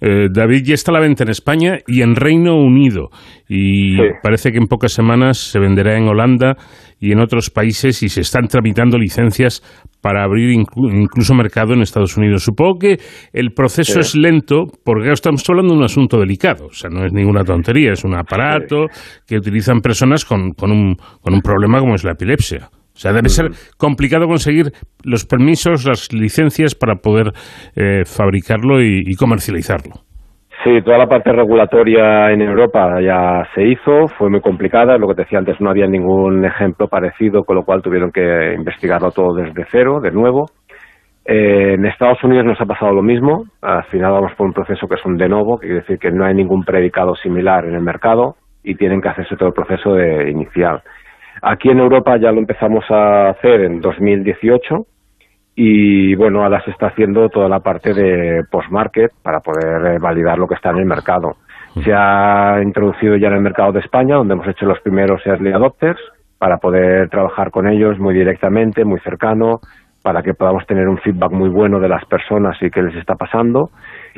eh, David ya está a la venta en España y en Reino Unido. Y parece que en pocas semanas se venderá en Holanda y en otros países y se están tramitando licencias para abrir incluso mercado en Estados Unidos. Supongo que el proceso es lento porque estamos hablando de un asunto delicado. O sea, no es ninguna tontería, es un aparato que utilizan personas con, con, un, con un problema como es la epilepsia. O sea, debe ser complicado conseguir los permisos, las licencias para poder eh, fabricarlo y, comercializarlo. Sí, toda la parte regulatoria en Europa ya se hizo, fue muy complicada, lo que te decía antes, no había ningún ejemplo parecido, con lo cual tuvieron que investigarlo todo desde cero, de nuevo. Eh, en Estados Unidos nos ha pasado lo mismo, al final vamos por un proceso que es un de nuevo, que quiere decir que no hay ningún predicado similar en el mercado y tienen que hacerse todo el proceso de inicial. Aquí en Europa ya lo empezamos a hacer en 2018 y bueno, ahora se está haciendo toda la parte de post-market para poder eh, validar lo que está en el mercado. Se ha introducido ya en el mercado de España, donde hemos hecho los primeros early adopters, para poder trabajar con ellos muy directamente, muy cercano, para que podamos tener un feedback muy bueno de las personas y qué les está pasando.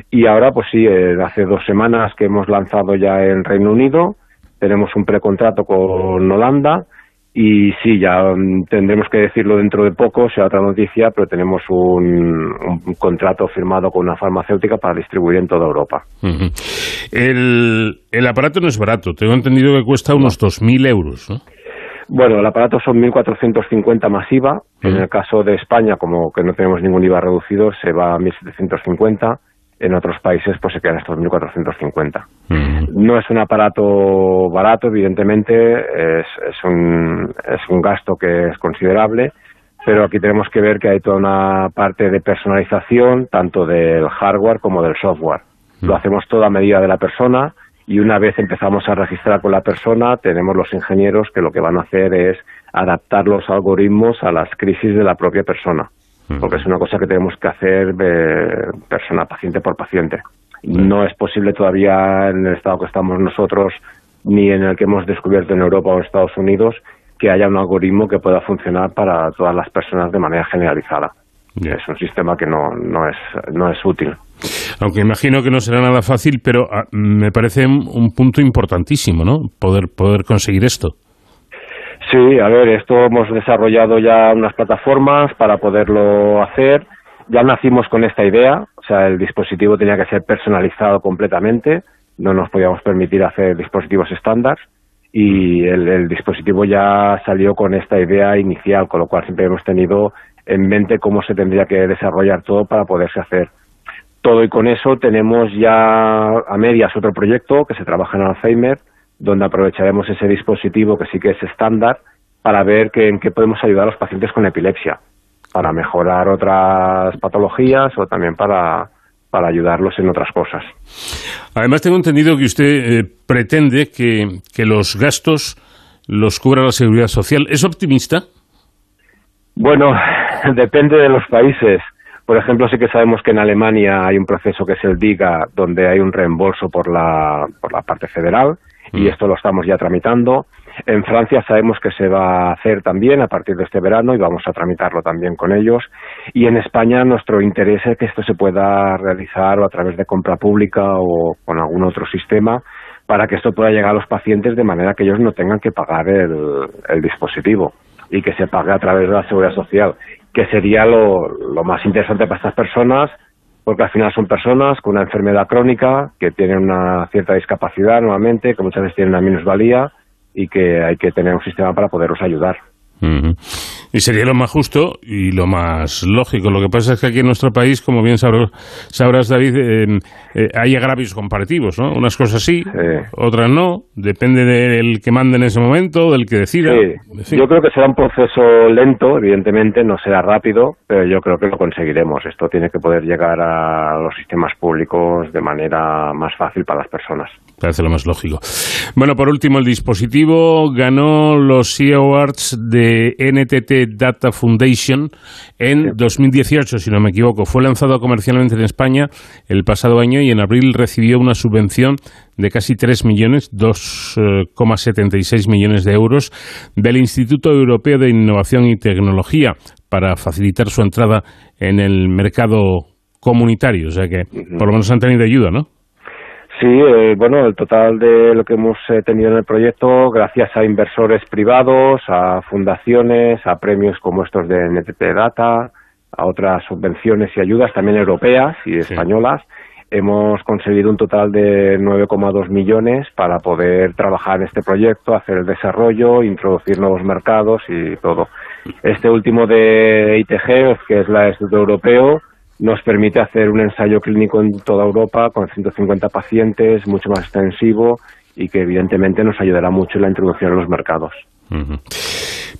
Y ahora, pues sí, eh, hace dos semanas que hemos lanzado ya en Reino Unido, tenemos un precontrato con Holanda y sí, ya mm, tendremos que decirlo dentro de poco, sea otra noticia, pero tenemos un, contrato firmado con una farmacéutica para distribuir en toda Europa. el, el, aparato no es barato, tengo entendido que cuesta unos 2.000 euros, ¿no? Bueno, el aparato son 1.450 masiva. En el caso de España, como que no tenemos ningún IVA reducido, se va a 1.750. En otros países, pues se quedan estos 1.450. No es un aparato barato, evidentemente, es, es, un, es un gasto que es considerable, pero aquí tenemos que ver que hay toda una parte de personalización, tanto del hardware como del software. Lo hacemos todo a medida de la persona y una vez empezamos a registrar con la persona, tenemos los ingenieros que lo que van a hacer es adaptar los algoritmos a las crisis de la propia persona, porque es una cosa que tenemos que hacer persona, paciente por paciente. No es posible todavía en el estado que estamos nosotros, ni en el que hemos descubierto en Europa o en Estados Unidos, que haya un algoritmo que pueda funcionar para todas las personas de manera generalizada. Es un sistema que no, no, es, no es útil. Aunque imagino que no será nada fácil, pero ah, me parece un punto importantísimo, ¿no? Poder, poder conseguir esto. Sí, a ver, esto hemos desarrollado ya unas plataformas para poderlo hacer. Ya nacimos con esta idea, o sea, el dispositivo tenía que ser personalizado completamente, no nos podíamos permitir hacer dispositivos estándar y el, el dispositivo ya salió con esta idea inicial, con lo cual siempre hemos tenido en mente cómo se tendría que desarrollar todo para poderse hacer todo y con eso tenemos ya a medias otro proyecto que se trabaja en Alzheimer, donde aprovecharemos ese dispositivo que sí que es estándar para ver que, en qué podemos ayudar a los pacientes con epilepsia, para mejorar otras patologías o también para, para ayudarlos en otras cosas. Además, tengo entendido que usted eh, pretende que, que los gastos los cubra la seguridad social. ¿Es optimista? Bueno, <laughs> depende de los países. Por ejemplo, sí que sabemos que en Alemania hay un proceso que es el DIGA, donde hay un reembolso por la, por la parte federal, y mm. esto lo estamos ya tramitando. En Francia sabemos que se va a hacer también a partir de este verano y vamos a tramitarlo también con ellos. Y en España nuestro interés es que esto se pueda realizar o a través de compra pública o con algún otro sistema para que esto pueda llegar a los pacientes de manera que ellos no tengan que pagar el, el dispositivo y que se pague a través de la seguridad social, que sería lo, lo más interesante para estas personas, porque al final son personas con una enfermedad crónica, que tienen una cierta discapacidad nuevamente, que muchas veces tienen una minusvalía y que hay que tener un sistema para poderlos ayudar. Y sería lo más justo y lo más lógico. Lo que pasa es que aquí en nuestro país, como bien sabrás, David, eh, hay agravios comparativos, ¿no? Unas cosas sí, otras no. Depende del que mande en ese momento, del que decida. Yo creo que será un proceso lento, evidentemente, no será rápido, pero yo creo que lo conseguiremos. Esto tiene que poder llegar a los sistemas públicos de manera más fácil para las personas. Parece lo más lógico. Bueno, por último, el dispositivo ganó los CEO Awards de NTT Data Foundation en 2018, si no me equivoco. Fue lanzado comercialmente en España el pasado año y en abril recibió una subvención de casi 3 millones, 2,76 millones de euros del Instituto Europeo de Innovación y Tecnología para facilitar su entrada en el mercado comunitario. O sea que por lo menos han tenido ayuda, ¿no? Sí, eh, bueno, el total de lo que hemos eh, tenido en el proyecto, gracias a inversores privados, a fundaciones, a premios como estos de NTT Data, a otras subvenciones y ayudas también europeas y españolas, hemos conseguido un total de 9,2 millones para poder trabajar en este proyecto, hacer el desarrollo, introducir nuevos mercados y todo. Este último de ITG, que es el Instituto Europeo, nos permite hacer un ensayo clínico en toda Europa con 150 pacientes, mucho más extensivo y que evidentemente nos ayudará mucho en la introducción a los mercados.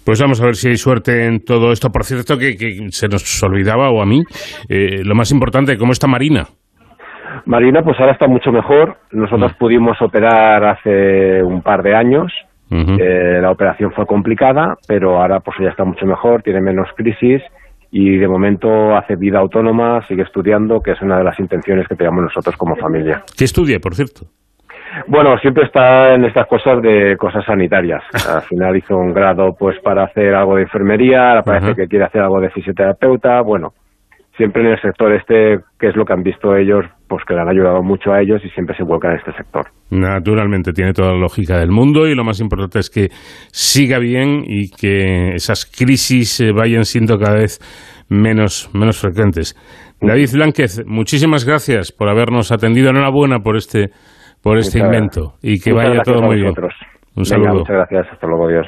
Pues vamos a ver si hay suerte en todo esto. Por cierto, que, se nos olvidaba, o a mí, eh, lo más importante, ¿cómo está Marina? Marina, pues ahora está mucho mejor. Nosotros pudimos operar hace un par de años. Eh, la operación fue complicada, pero ahora pues ya está mucho mejor, tiene menos crisis y de momento hace vida autónoma, sigue estudiando, que es una de las intenciones que tenemos nosotros como familia. ¿Qué estudia, por cierto? Bueno, siempre está en estas cosas de cosas sanitarias. Al final hizo un grado pues para hacer algo de enfermería, ahora parece que quiere hacer algo de fisioterapeuta, bueno, siempre en el sector este, que es lo que han visto ellos, pues que le han ayudado mucho a ellos y siempre se vuelcan en este sector. Naturalmente, tiene toda la lógica del mundo y lo más importante es que siga bien y que esas crisis eh, vayan siendo cada vez menos, menos frecuentes. David Blanquez, muchísimas gracias por habernos atendido. Enhorabuena por este, por este invento y que vaya todo muy bien. Un saludo. muchas gracias. Hasta luego.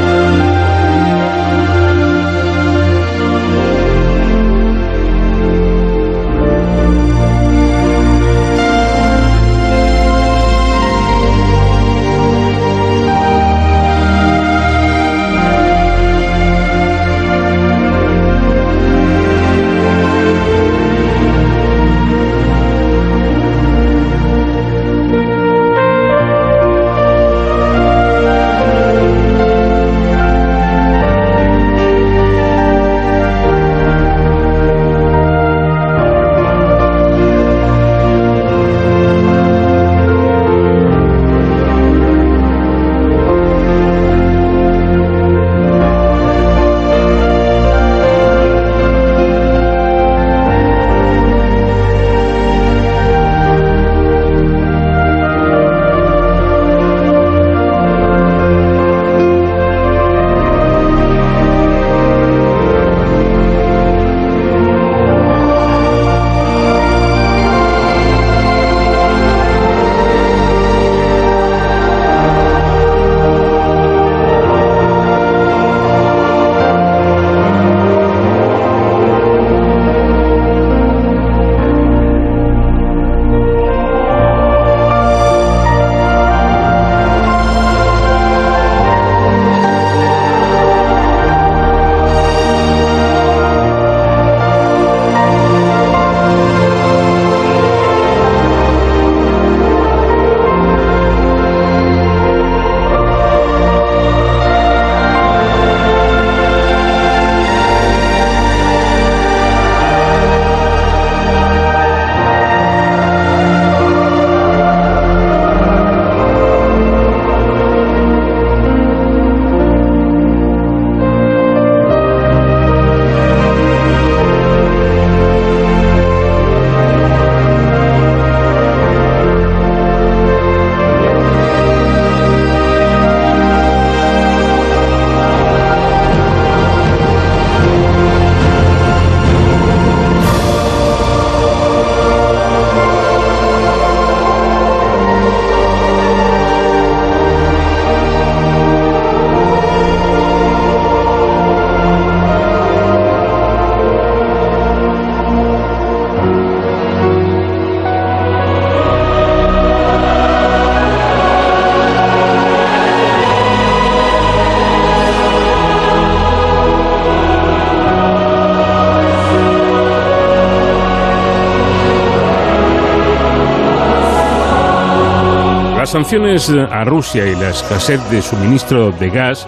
Las sanciones a Rusia y la escasez de suministro de gas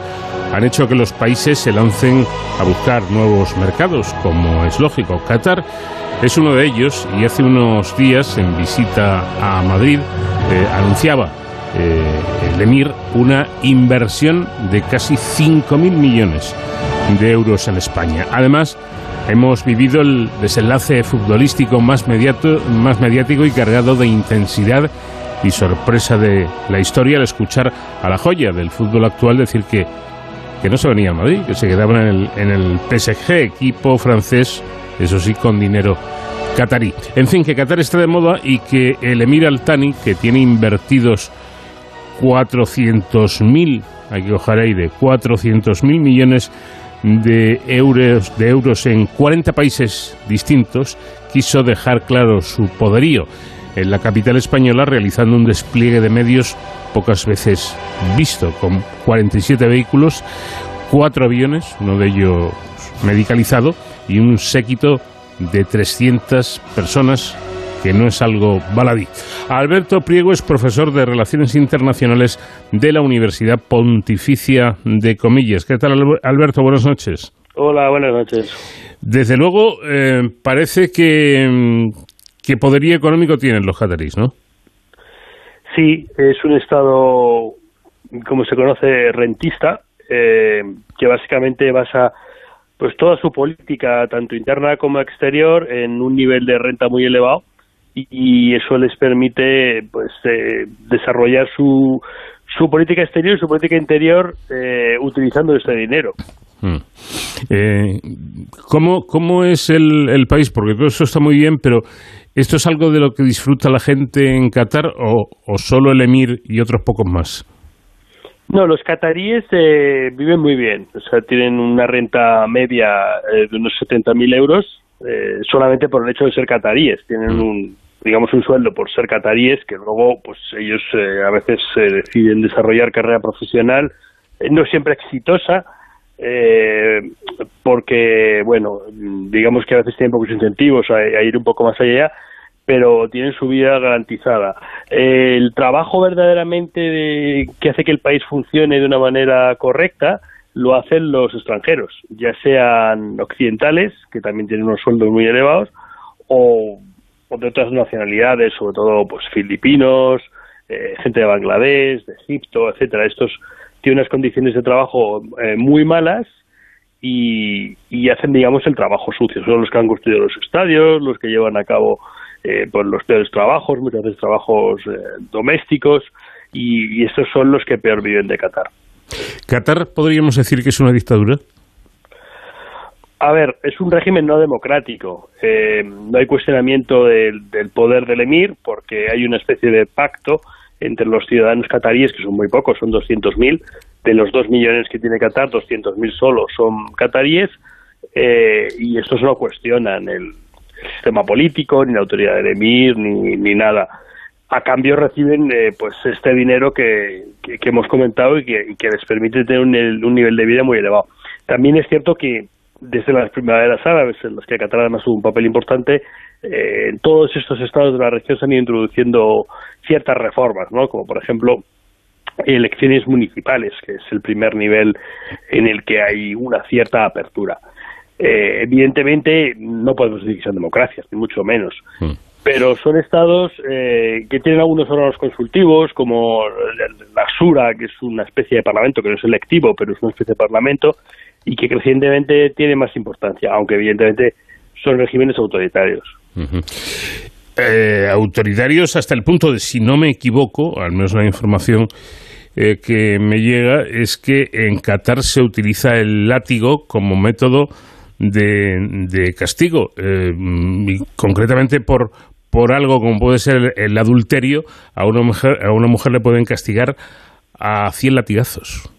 han hecho que los países se lancen a buscar nuevos mercados, como es lógico. Qatar es uno de ellos y hace unos días, en visita a Madrid, eh, anunciaba eh, el Emir una inversión de casi 5.000 millones de euros en España. Además, hemos vivido el desenlace futbolístico más, más mediático y cargado de intensidad y sorpresa de la historia al escuchar a la joya del fútbol actual decir que, que no se venía a Madrid, que se quedaba en el, en el PSG, equipo francés, eso sí, con dinero catarí. En fin, que Qatar está de moda y que el Emir Al-Thani, que tiene invertidos 400.000, hay que coger de 400.000 millones de euros, de euros en 40 países distintos, quiso dejar claro su poderío en la capital española realizando un despliegue de medios pocas veces visto, con 47 vehículos, cuatro aviones, uno de ellos medicalizado, y un séquito de 300 personas que no es algo baladí. Alberto Priego es profesor de Relaciones Internacionales de la Universidad Pontificia de Comillas. ¿Qué tal, Alberto? Buenas noches. Hola, buenas noches. Desde luego, eh, parece que, ¿Qué poderío económico tienen los qataríes, no? Sí, es un Estado, como se conoce, rentista, eh, que básicamente basa pues toda su política, tanto interna como exterior, en un nivel de renta muy elevado y, eso les permite pues eh, desarrollar su, su política exterior y su política interior eh, utilizando este dinero. Hmm. ¿cómo, ¿Cómo es el, el país? Porque todo eso está muy bien, pero ¿Esto es algo de lo que disfruta la gente en Qatar o, solo el emir y otros pocos más? No, los cataríes eh, viven muy bien, o sea, tienen una renta media eh, de unos 70.000 euros eh, solamente por el hecho de ser cataríes. Tienen un, digamos, un sueldo por ser cataríes que luego, pues ellos a veces deciden desarrollar carrera profesional, no siempre exitosa, porque, bueno, digamos que a veces tienen pocos incentivos a ir un poco más allá pero tienen su vida garantizada. el trabajo verdaderamente que hace que el país funcione de una manera correcta lo hacen los extranjeros, ya sean occidentales, que también tienen unos sueldos muy elevados, o, de otras nacionalidades, sobre todo pues filipinos, eh, gente de Bangladesh, de Egipto, etcétera. Estos tienen unas condiciones de trabajo eh, muy malas y, y hacen, digamos, el trabajo sucio. Son los que han construido los estadios, los que llevan a cabo eh, por los peores trabajos, muchas veces trabajos eh, domésticos, y, estos son los que peor viven de Qatar. ¿Qatar podríamos decir que es una dictadura? A ver, es un régimen no democrático. Eh, no hay cuestionamiento del, del, poder del emir porque hay una especie de pacto entre los ciudadanos cataríes, que son muy pocos, son 200.000. De los 2 millones que tiene Qatar, 200.000 solo son cataríes. y estos no cuestionan el, sistema político, ni la autoridad del emir, ni, ni nada. A cambio reciben eh, pues este dinero que, que, hemos comentado y que, que, les permite tener un, nivel de vida muy elevado. También es cierto que desde las primaveras árabes, en las que Qatar además tuvo un papel importante, eh, en todos estos estados de la región se han ido introduciendo ciertas reformas, ¿no? como por ejemplo elecciones municipales, que es el primer nivel en el que hay una cierta apertura. Eh, evidentemente no podemos decir que sean democracias, ni mucho menos. Mm. Pero son estados eh, que tienen algunos órganos consultivos, como la Sura, que es una especie de parlamento que no es electivo, pero es una especie de parlamento, y que crecientemente tiene más importancia, aunque evidentemente son regímenes autoritarios. Eh, autoritarios hasta el punto de, si no me equivoco, al menos la información que me llega, es que en Qatar se utiliza el látigo como método de, castigo, eh, concretamente por, por algo como puede ser el, adulterio, a una mujer, a una mujer le pueden castigar a 100 latigazos.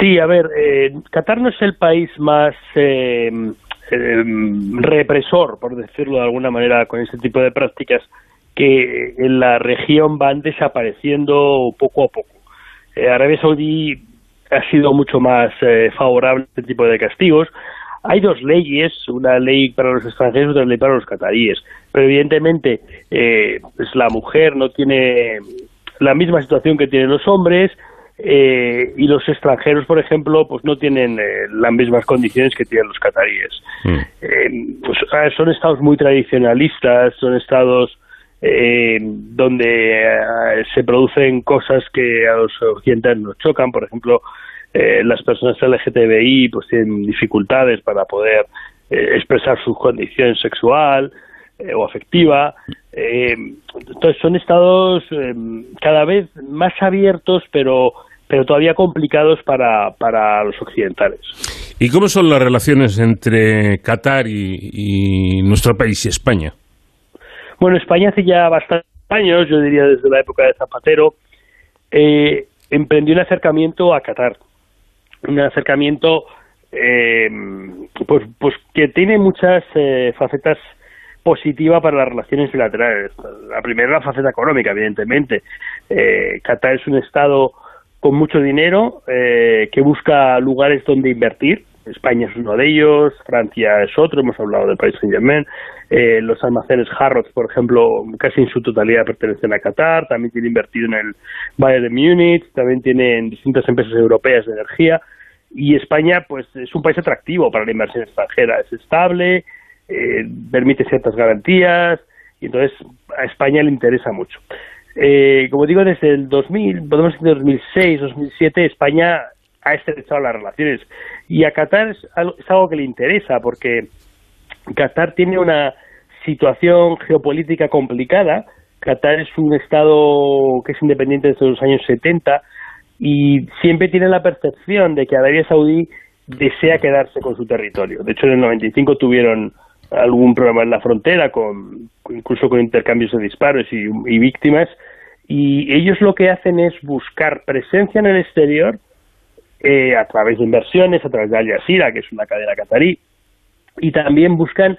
Sí, a ver, eh, Qatar no es el país más eh, represor, por decirlo de alguna manera, con este tipo de prácticas que en la región van desapareciendo poco a poco. Arabia Saudí ha sido mucho más eh, favorable a este tipo de castigos. Hay dos leyes, una ley para los extranjeros y otra ley para los cataríes, pero evidentemente eh, pues la mujer no tiene la misma situación que tienen los hombres eh, y los extranjeros, por ejemplo, pues no tienen las mismas condiciones que tienen los cataríes. Mm. pues son estados muy tradicionalistas, son estados eh, donde eh, se producen cosas que a los occidentales nos chocan, por ejemplo, eh, las personas LGTBI pues tienen dificultades para poder eh, expresar su condición sexual o afectiva. entonces son estados cada vez más abiertos, pero pero todavía complicados para, para los occidentales. ¿Y cómo son las relaciones entre Qatar y nuestro país y España? Bueno, España hace ya bastantes años, yo diría desde la época de Zapatero, eh, emprendió un acercamiento a Qatar. Un acercamiento eh, pues, pues que tiene muchas eh, facetas positivas para las relaciones bilaterales. La primera la faceta económica, evidentemente. Qatar es un estado con mucho dinero que busca lugares donde invertir. España es uno de ellos, Francia es otro, hemos hablado del país Saint-Germain, eh, los almacenes Harrods, por ejemplo, casi en su totalidad pertenecen a Qatar, también tiene invertido en el Valle de Múnich, también tienen distintas empresas europeas de energía, y España pues es un país atractivo para la inversión extranjera, es estable, eh, permite ciertas garantías, y entonces a España le interesa mucho. Eh, como digo, desde el 2000, podemos decir 2006, 2007, España ha estrechado las relaciones. Y a Qatar es algo, que le interesa, porque Qatar tiene una situación geopolítica complicada. Qatar es un Estado que es independiente desde los años 70 y siempre tiene la percepción de que Arabia Saudí desea quedarse con su territorio. De hecho, en el 95 tuvieron algún problema en la frontera, con, incluso con intercambios de disparos y, víctimas, y ellos lo que hacen es buscar presencia en el exterior eh, a través de inversiones, a través de Al Jazeera, que es una cadena catarí, y también buscan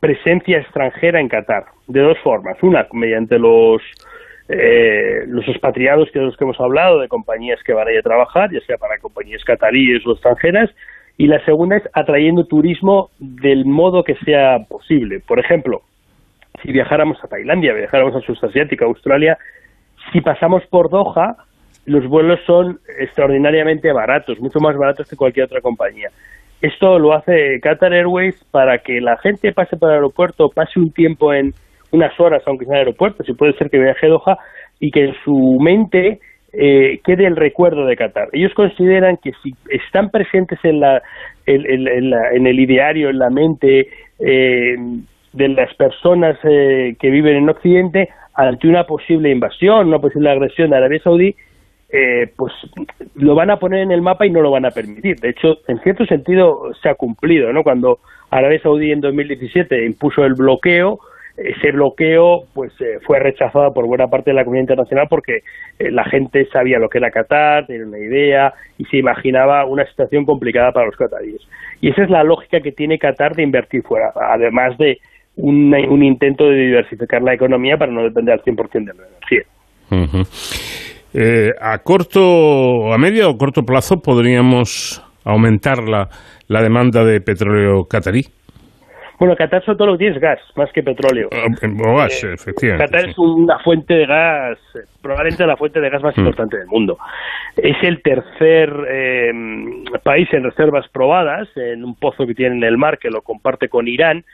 presencia extranjera en Qatar, de dos formas. Una, mediante los, eh, los expatriados que de los que hemos hablado, de compañías que van a ir a trabajar, ya sea para compañías cataríes o extranjeras, y la segunda es atrayendo turismo del modo que sea posible. Por ejemplo, si viajáramos a Tailandia, viajáramos a Sudasiática, Australia, si pasamos por Doha, los vuelos son extraordinariamente baratos, mucho más baratos que cualquier otra compañía. Esto lo hace Qatar Airways para que la gente pase por el aeropuerto, pase un tiempo en unas horas, aunque sea en el aeropuerto, si puede ser que viaje a Doha, y que en su mente eh, quede el recuerdo de Qatar. Ellos consideran que si están presentes en, la, en, el ideario, en la mente eh, de las personas eh, que viven en Occidente, ante una posible invasión, una posible agresión de Arabia Saudí, eh, pues lo van a poner en el mapa y no lo van a permitir. De hecho, en cierto sentido se ha cumplido, ¿no? Cuando Arabia Saudí en 2017 impuso el bloqueo, ese bloqueo pues eh, fue rechazado por buena parte de la comunidad internacional porque eh, la gente sabía lo que era Qatar, tenía una idea y se imaginaba una situación complicada para los qataríes. Y esa es la lógica que tiene Qatar de invertir fuera, además de un, intento de diversificar la economía para no depender al 100% de la energía. Eh, a corto, a medio o corto plazo podríamos aumentar la, la demanda de petróleo catarí. Bueno, Qatar sobre todo lo que tiene es gas, más que petróleo. Ah, o gas, eh, efectivamente. Qatar es una fuente de gas, probablemente la fuente de gas más mm. importante del mundo. Es el tercer eh, país en reservas probadas, en un pozo que tiene en el mar que lo comparte con Irán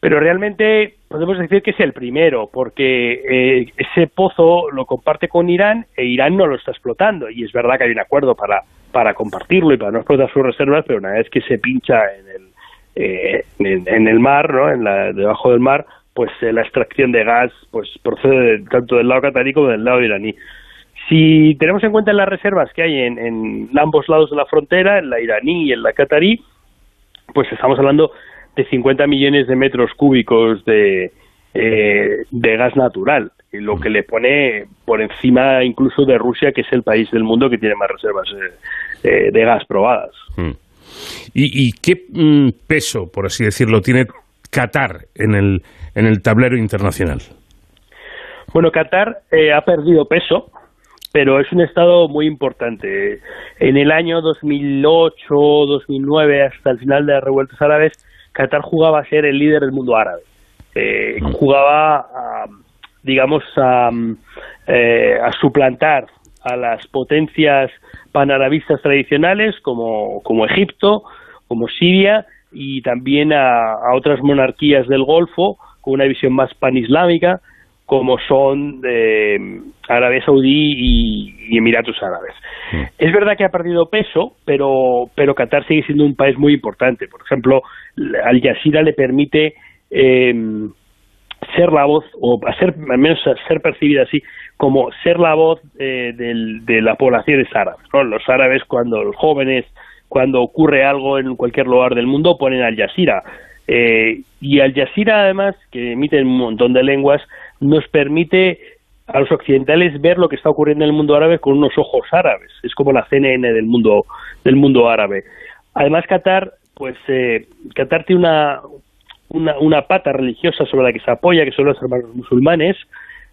pero realmente podemos decir que es el primero, porque eh, ese pozo lo comparte con Irán e Irán no lo está explotando. Y es verdad que hay un acuerdo para, para compartirlo y para no explotar sus reservas, pero una vez que se pincha en el, eh, en, el mar, ¿no? en la, debajo del mar, pues eh, la extracción de gas pues procede tanto del lado catarí como del lado iraní. Si tenemos en cuenta las reservas que hay en, ambos lados de la frontera, en la iraní y en la catarí, pues estamos hablando de 50 millones de metros cúbicos de, eh, de gas natural, lo que le pone por encima incluso de Rusia, que es el país del mundo que tiene más reservas eh, de gas probadas. Hmm. ¿Y, qué mm, peso, por así decirlo, tiene Qatar en el, en el tablero internacional? Bueno, Qatar ha perdido peso, pero es un estado muy importante. En el año 2008, 2009, hasta el final de las revueltas árabes, Qatar jugaba a ser el líder del mundo árabe. Eh, jugaba, a, digamos, eh, a, suplantar a las potencias panarabistas tradicionales como, como Egipto, como Siria y también a, otras monarquías del Golfo con una visión más panislámica como son eh, Arabia Saudí y, Emiratos Árabes. Es verdad que ha perdido peso, pero, pero Qatar sigue siendo un país muy importante. Por ejemplo, Al Jazeera le permite em, ser la voz, o hacer, al menos ser percibida así, como ser la voz eh, de las poblaciones árabes. Los árabes, cuando los jóvenes, cuando ocurre algo en cualquier lugar del mundo, ponen Al Jazeera. Eh, y Al Jazeera, además, que emite un montón de lenguas, nos permite a los occidentales ver lo que está ocurriendo en el mundo árabe con unos ojos árabes. Es como la CNN del mundo del mundo árabe. Además, Qatar, pues eh, Qatar tiene una, una, una pata religiosa sobre la que se apoya, que son los hermanos musulmanes.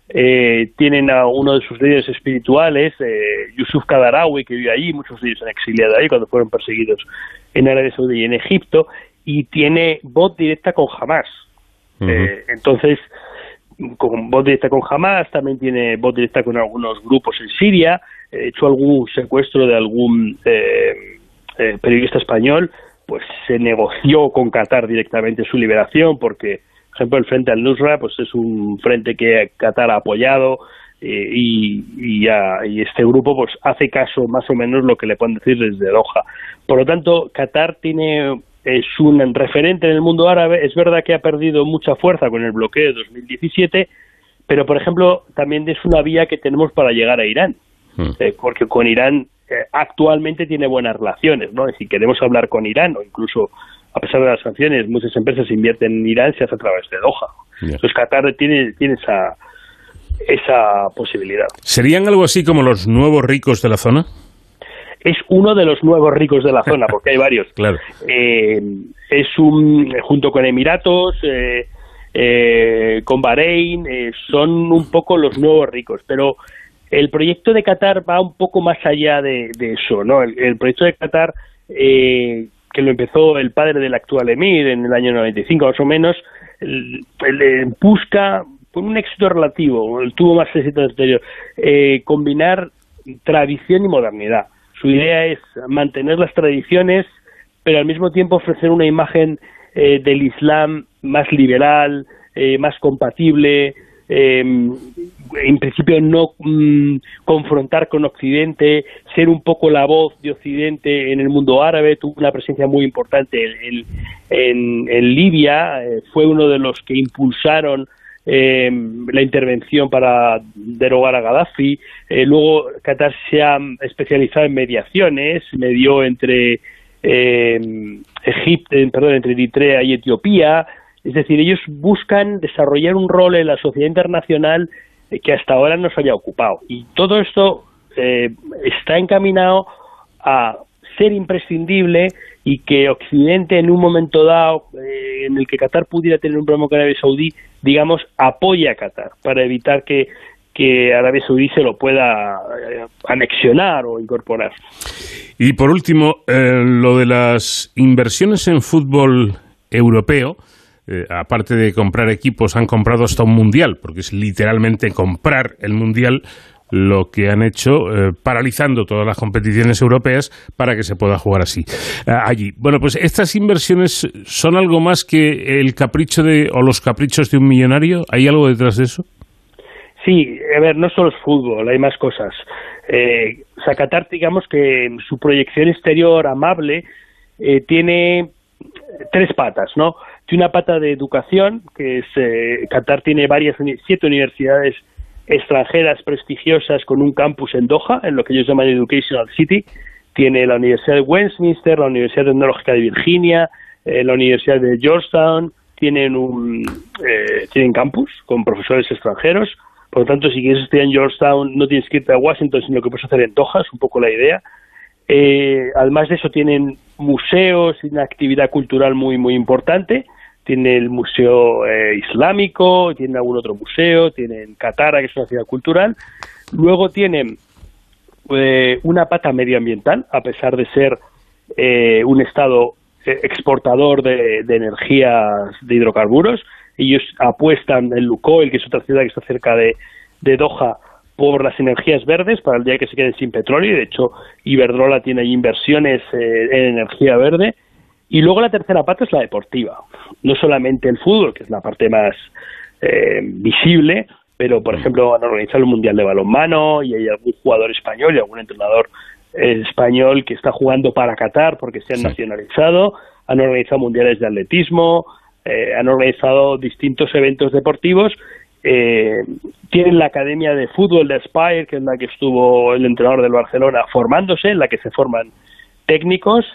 Eh, tienen a uno de sus líderes espirituales, eh, Yusuf Kadarawi, que vive allí, muchos de ellos han exiliado ahí cuando fueron perseguidos en Arabia Saudí y en Egipto, y tiene voz directa con Hamas. Eh, entonces, con voz directa con Hamas, también tiene voz directa con algunos grupos en Siria, he hecho algún secuestro de algún eh, eh, periodista español, pues se negoció con Qatar directamente su liberación, porque, por ejemplo, el Frente al Nusra pues es un frente que Qatar ha apoyado eh, y, y, este grupo pues hace caso más o menos lo que le pueden decir desde Doha. Por lo tanto, Qatar tiene es un referente en el mundo árabe. Es verdad que ha perdido mucha fuerza con el bloqueo de 2017, pero, por ejemplo, también es una vía que tenemos para llegar a Irán, hmm. eh, porque con Irán eh, actualmente tiene buenas relaciones, ¿no? Y si queremos hablar con Irán, o incluso a pesar de las sanciones, muchas empresas invierten en Irán, se hace a través de Doha. Entonces Qatar tiene, tiene esa, esa posibilidad. ¿Serían algo así como los nuevos ricos de la zona? Es uno de los nuevos ricos de la zona, porque hay varios. <laughs> claro. Eh, es un, junto con Emiratos, eh, eh, con Bahrein, son un poco los nuevos ricos, pero el proyecto de Qatar va un poco más allá de, eso, ¿no? El, proyecto de Qatar, que lo empezó el padre del actual emir en el año 95 más o menos, busca con un éxito relativo, tuvo más éxito anterior, eh, combinar tradición y modernidad. Su idea es mantener las tradiciones, pero al mismo tiempo ofrecer una imagen eh, del Islam más liberal, eh, más compatible, em, en principio no mm, confrontar con Occidente, ser un poco la voz de Occidente en el mundo árabe, tuvo una presencia muy importante en, en Libia, fue uno de los que impulsaron eh, la intervención para derogar a Gaddafi. Eh, luego Qatar se ha especializado en mediaciones, medió entre eh, Egipto, perdón, entre Eritrea y Etiopía. Es decir, ellos buscan desarrollar un rol en la sociedad internacional que hasta ahora no se había ocupado. Y todo esto está encaminado a ser imprescindible y que Occidente en un momento dado eh, en el que Qatar pudiera tener un problema con Arabia Saudí, digamos, apoya a Qatar para evitar que, que Arabia Saudí se lo pueda eh, anexionar o incorporar. Y por último, eh, lo de las inversiones en fútbol europeo, aparte de comprar equipos, han comprado hasta un mundial, porque es literalmente comprar el mundial lo que han hecho, eh, paralizando todas las competiciones europeas para que se pueda jugar así eh, allí. Bueno, pues estas inversiones son algo más que el capricho de o los caprichos de un millonario. ¿Hay algo detrás de eso? Sí, a ver, no solo es fútbol, hay más cosas. Eh, digamos que su proyección exterior amable eh, tiene tres patas, ¿no? Tiene una pata de educación, que es Qatar tiene varias siete universidades extranjeras prestigiosas con un campus en Doha, en lo que ellos llaman Educational City. Tiene la Universidad de Westminster, la Universidad Tecnológica de Virginia, eh, la Universidad de Georgetown, tienen un eh, tienen campus con profesores extranjeros. Por lo tanto, si quieres estudiar en Georgetown, no tienes que irte a Washington, sino que puedes hacer en Doha, es un poco la idea. Eh, además de eso, tienen museos y una actividad cultural muy, muy importante tiene el Museo eh, Islámico, tiene algún otro museo, tienen Catara, que es una ciudad cultural. Luego tienen eh, una pata medioambiental, a pesar de ser eh, un estado exportador de, energías de hidrocarburos. Ellos apuestan en Lukoil, que es otra ciudad que está cerca de, de Doha, por las energías verdes para el día que se queden sin petróleo. Y de hecho, Iberdrola tiene inversiones en energía verde y luego la tercera parte es la deportiva. No solamente el fútbol, que es la parte más eh, visible, pero por ejemplo han organizado el Mundial de Balonmano y hay algún jugador español y algún entrenador eh, español que está jugando para Qatar porque se han nacionalizado, han organizado mundiales de atletismo, eh, han organizado distintos eventos deportivos. Tienen la academia de fútbol de Spire, que es la que estuvo el entrenador del Barcelona formándose, en la que se forman técnicos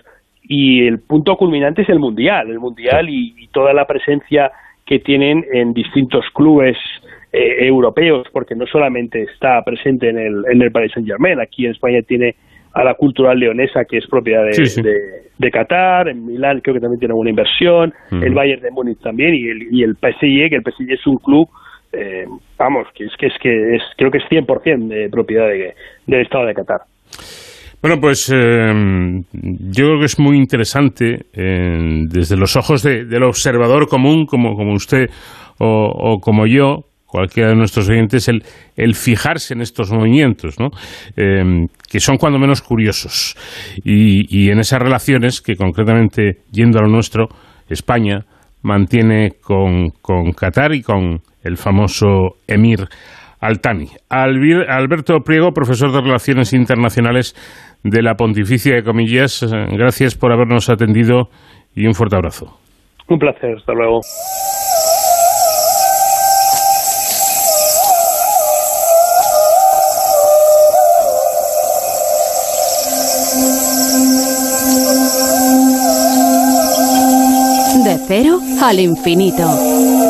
y el punto culminante es el mundial, el mundial y, toda la presencia que tienen en distintos clubes eh, europeos, porque no solamente está presente en el, en el Paris Saint Germain, aquí en España tiene a la cultural leonesa que es propiedad de, de, Qatar, en Milán creo que también tiene alguna inversión, el Bayern de Múnich también y el, y el PSG, que el PSG es un club eh, vamos, que es que es que es creo que es 100% de propiedad del Estado de Qatar. Bueno, pues em, yo creo que es muy interesante desde los ojos del observador común, como, como usted o, como yo, cualquiera de nuestros oyentes, el, el fijarse en estos movimientos, ¿no? Que son cuando menos curiosos. Y, y en esas relaciones que concretamente, yendo a lo nuestro, España mantiene con, con Qatar y con el famoso emir Altani. Alberto Priego, profesor de Relaciones Internacionales de la Pontificia de Comillas. Gracias por habernos atendido y un fuerte abrazo. Un placer, hasta luego. De cero al infinito.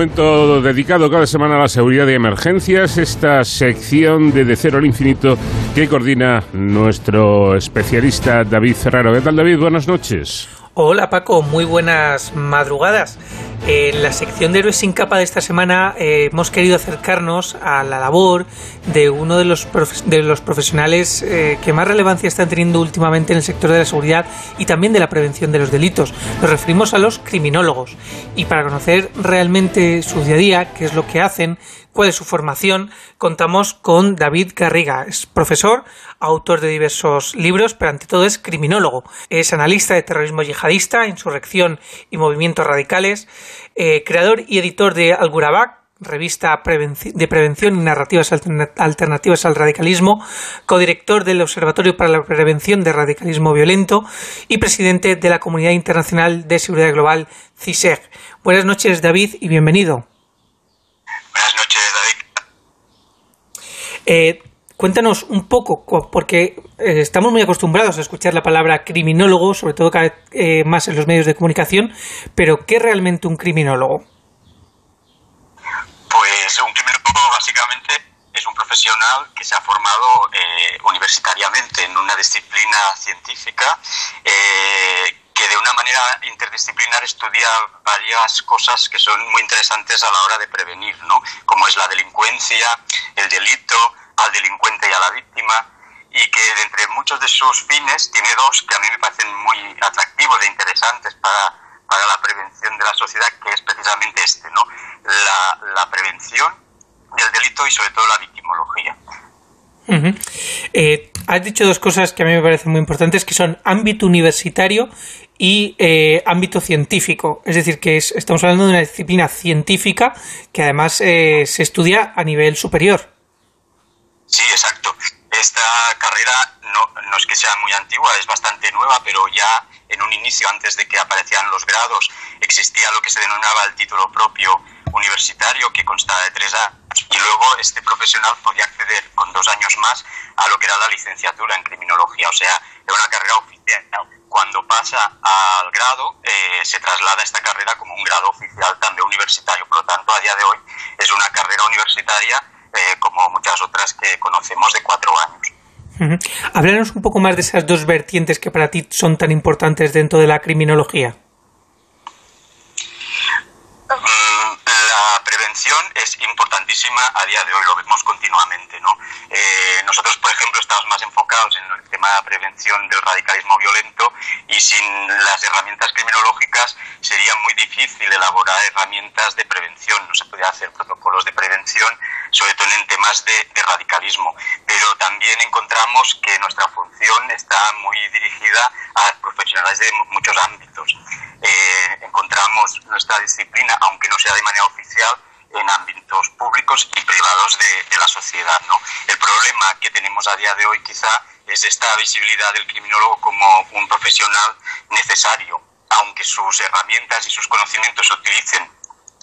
Momento dedicado cada semana a la seguridad y emergencias, esta sección de De Cero al Infinito que coordina nuestro especialista David Ferraro. ¿Qué tal David? Buenas noches. Hola Paco, muy buenas madrugadas. En la sección de Héroes sin capa de esta semana eh, hemos querido acercarnos a la labor de uno de los, de los profesionales eh, que más relevancia están teniendo últimamente en el sector de la seguridad y también de la prevención de los delitos. Nos referimos a los criminólogos. Y para conocer realmente su día a día, qué es lo que hacen, cuál es su formación, contamos con David Garriga. Es profesor, autor de diversos libros, pero ante todo es criminólogo. Es analista de terrorismo yihadista, insurrección y movimientos radicales, eh, creador y editor de Algurabac, revista de prevención y narrativas alternativas al radicalismo, codirector del Observatorio para la Prevención de Radicalismo Violento y presidente de la Comunidad Internacional de Seguridad Global, CISEG. Buenas noches, David, y bienvenido. Buenas noches. Eh, cuéntanos un poco, porque eh, estamos muy acostumbrados a escuchar la palabra criminólogo, sobre todo cada vez eh, más en los medios de comunicación, pero ¿qué es realmente un criminólogo? Pues un criminólogo básicamente es un profesional que se ha formado universitariamente en una disciplina científica que de una manera interdisciplinar estudia varias cosas que son muy interesantes a la hora de prevenir, ¿no? Como es la delincuencia, el delito, al delincuente y a la víctima, y que entre muchos de sus fines tiene dos que a mí me parecen muy atractivos e interesantes para, para la prevención de la sociedad, que es precisamente este, ¿no? La, la prevención del delito y sobre todo la victimología. Eh, has dicho dos cosas que a mí me parecen muy importantes, que son ámbito universitario y eh, ámbito científico. Es decir, que estamos hablando de una disciplina científica que además eh, se estudia a nivel superior. Sí, exacto. Esta carrera no, no, es que sea muy antigua, es bastante nueva, pero ya en un inicio, antes de que aparecieran los grados, existía lo que se denominaba el título propio universitario, que constaba de tres años, y luego este profesional podía acceder con dos años más a lo que era la licenciatura en criminología, o sea, era una carrera oficial cuando pasa al grado, eh, se traslada esta carrera como un grado oficial también universitario. Por lo tanto, a día de hoy es una carrera universitaria eh, como muchas otras que conocemos de cuatro años. Háblanos un poco más de esas dos vertientes que para ti son tan importantes dentro de la criminología. La prevención es importantísima a día de hoy, lo vemos continuamente. ¿no? Eh, nosotros, por ejemplo, estamos más enfocados en el tema de la prevención del radicalismo violento y sin las herramientas criminológicas sería muy difícil elaborar herramientas de prevención. No se podría hacer protocolos de prevención, sobre todo en temas de, de radicalismo. Pero también encontramos que nuestra función está muy dirigida a profesionales de muchos ámbitos. Eh, encontramos nuestra disciplina, aunque no sea de manera oficial, en ámbitos públicos y privados de, la sociedad. ¿no? El problema que tenemos a día de hoy quizá es esta visibilidad del criminólogo como un profesional necesario, aunque sus herramientas y sus conocimientos se utilicen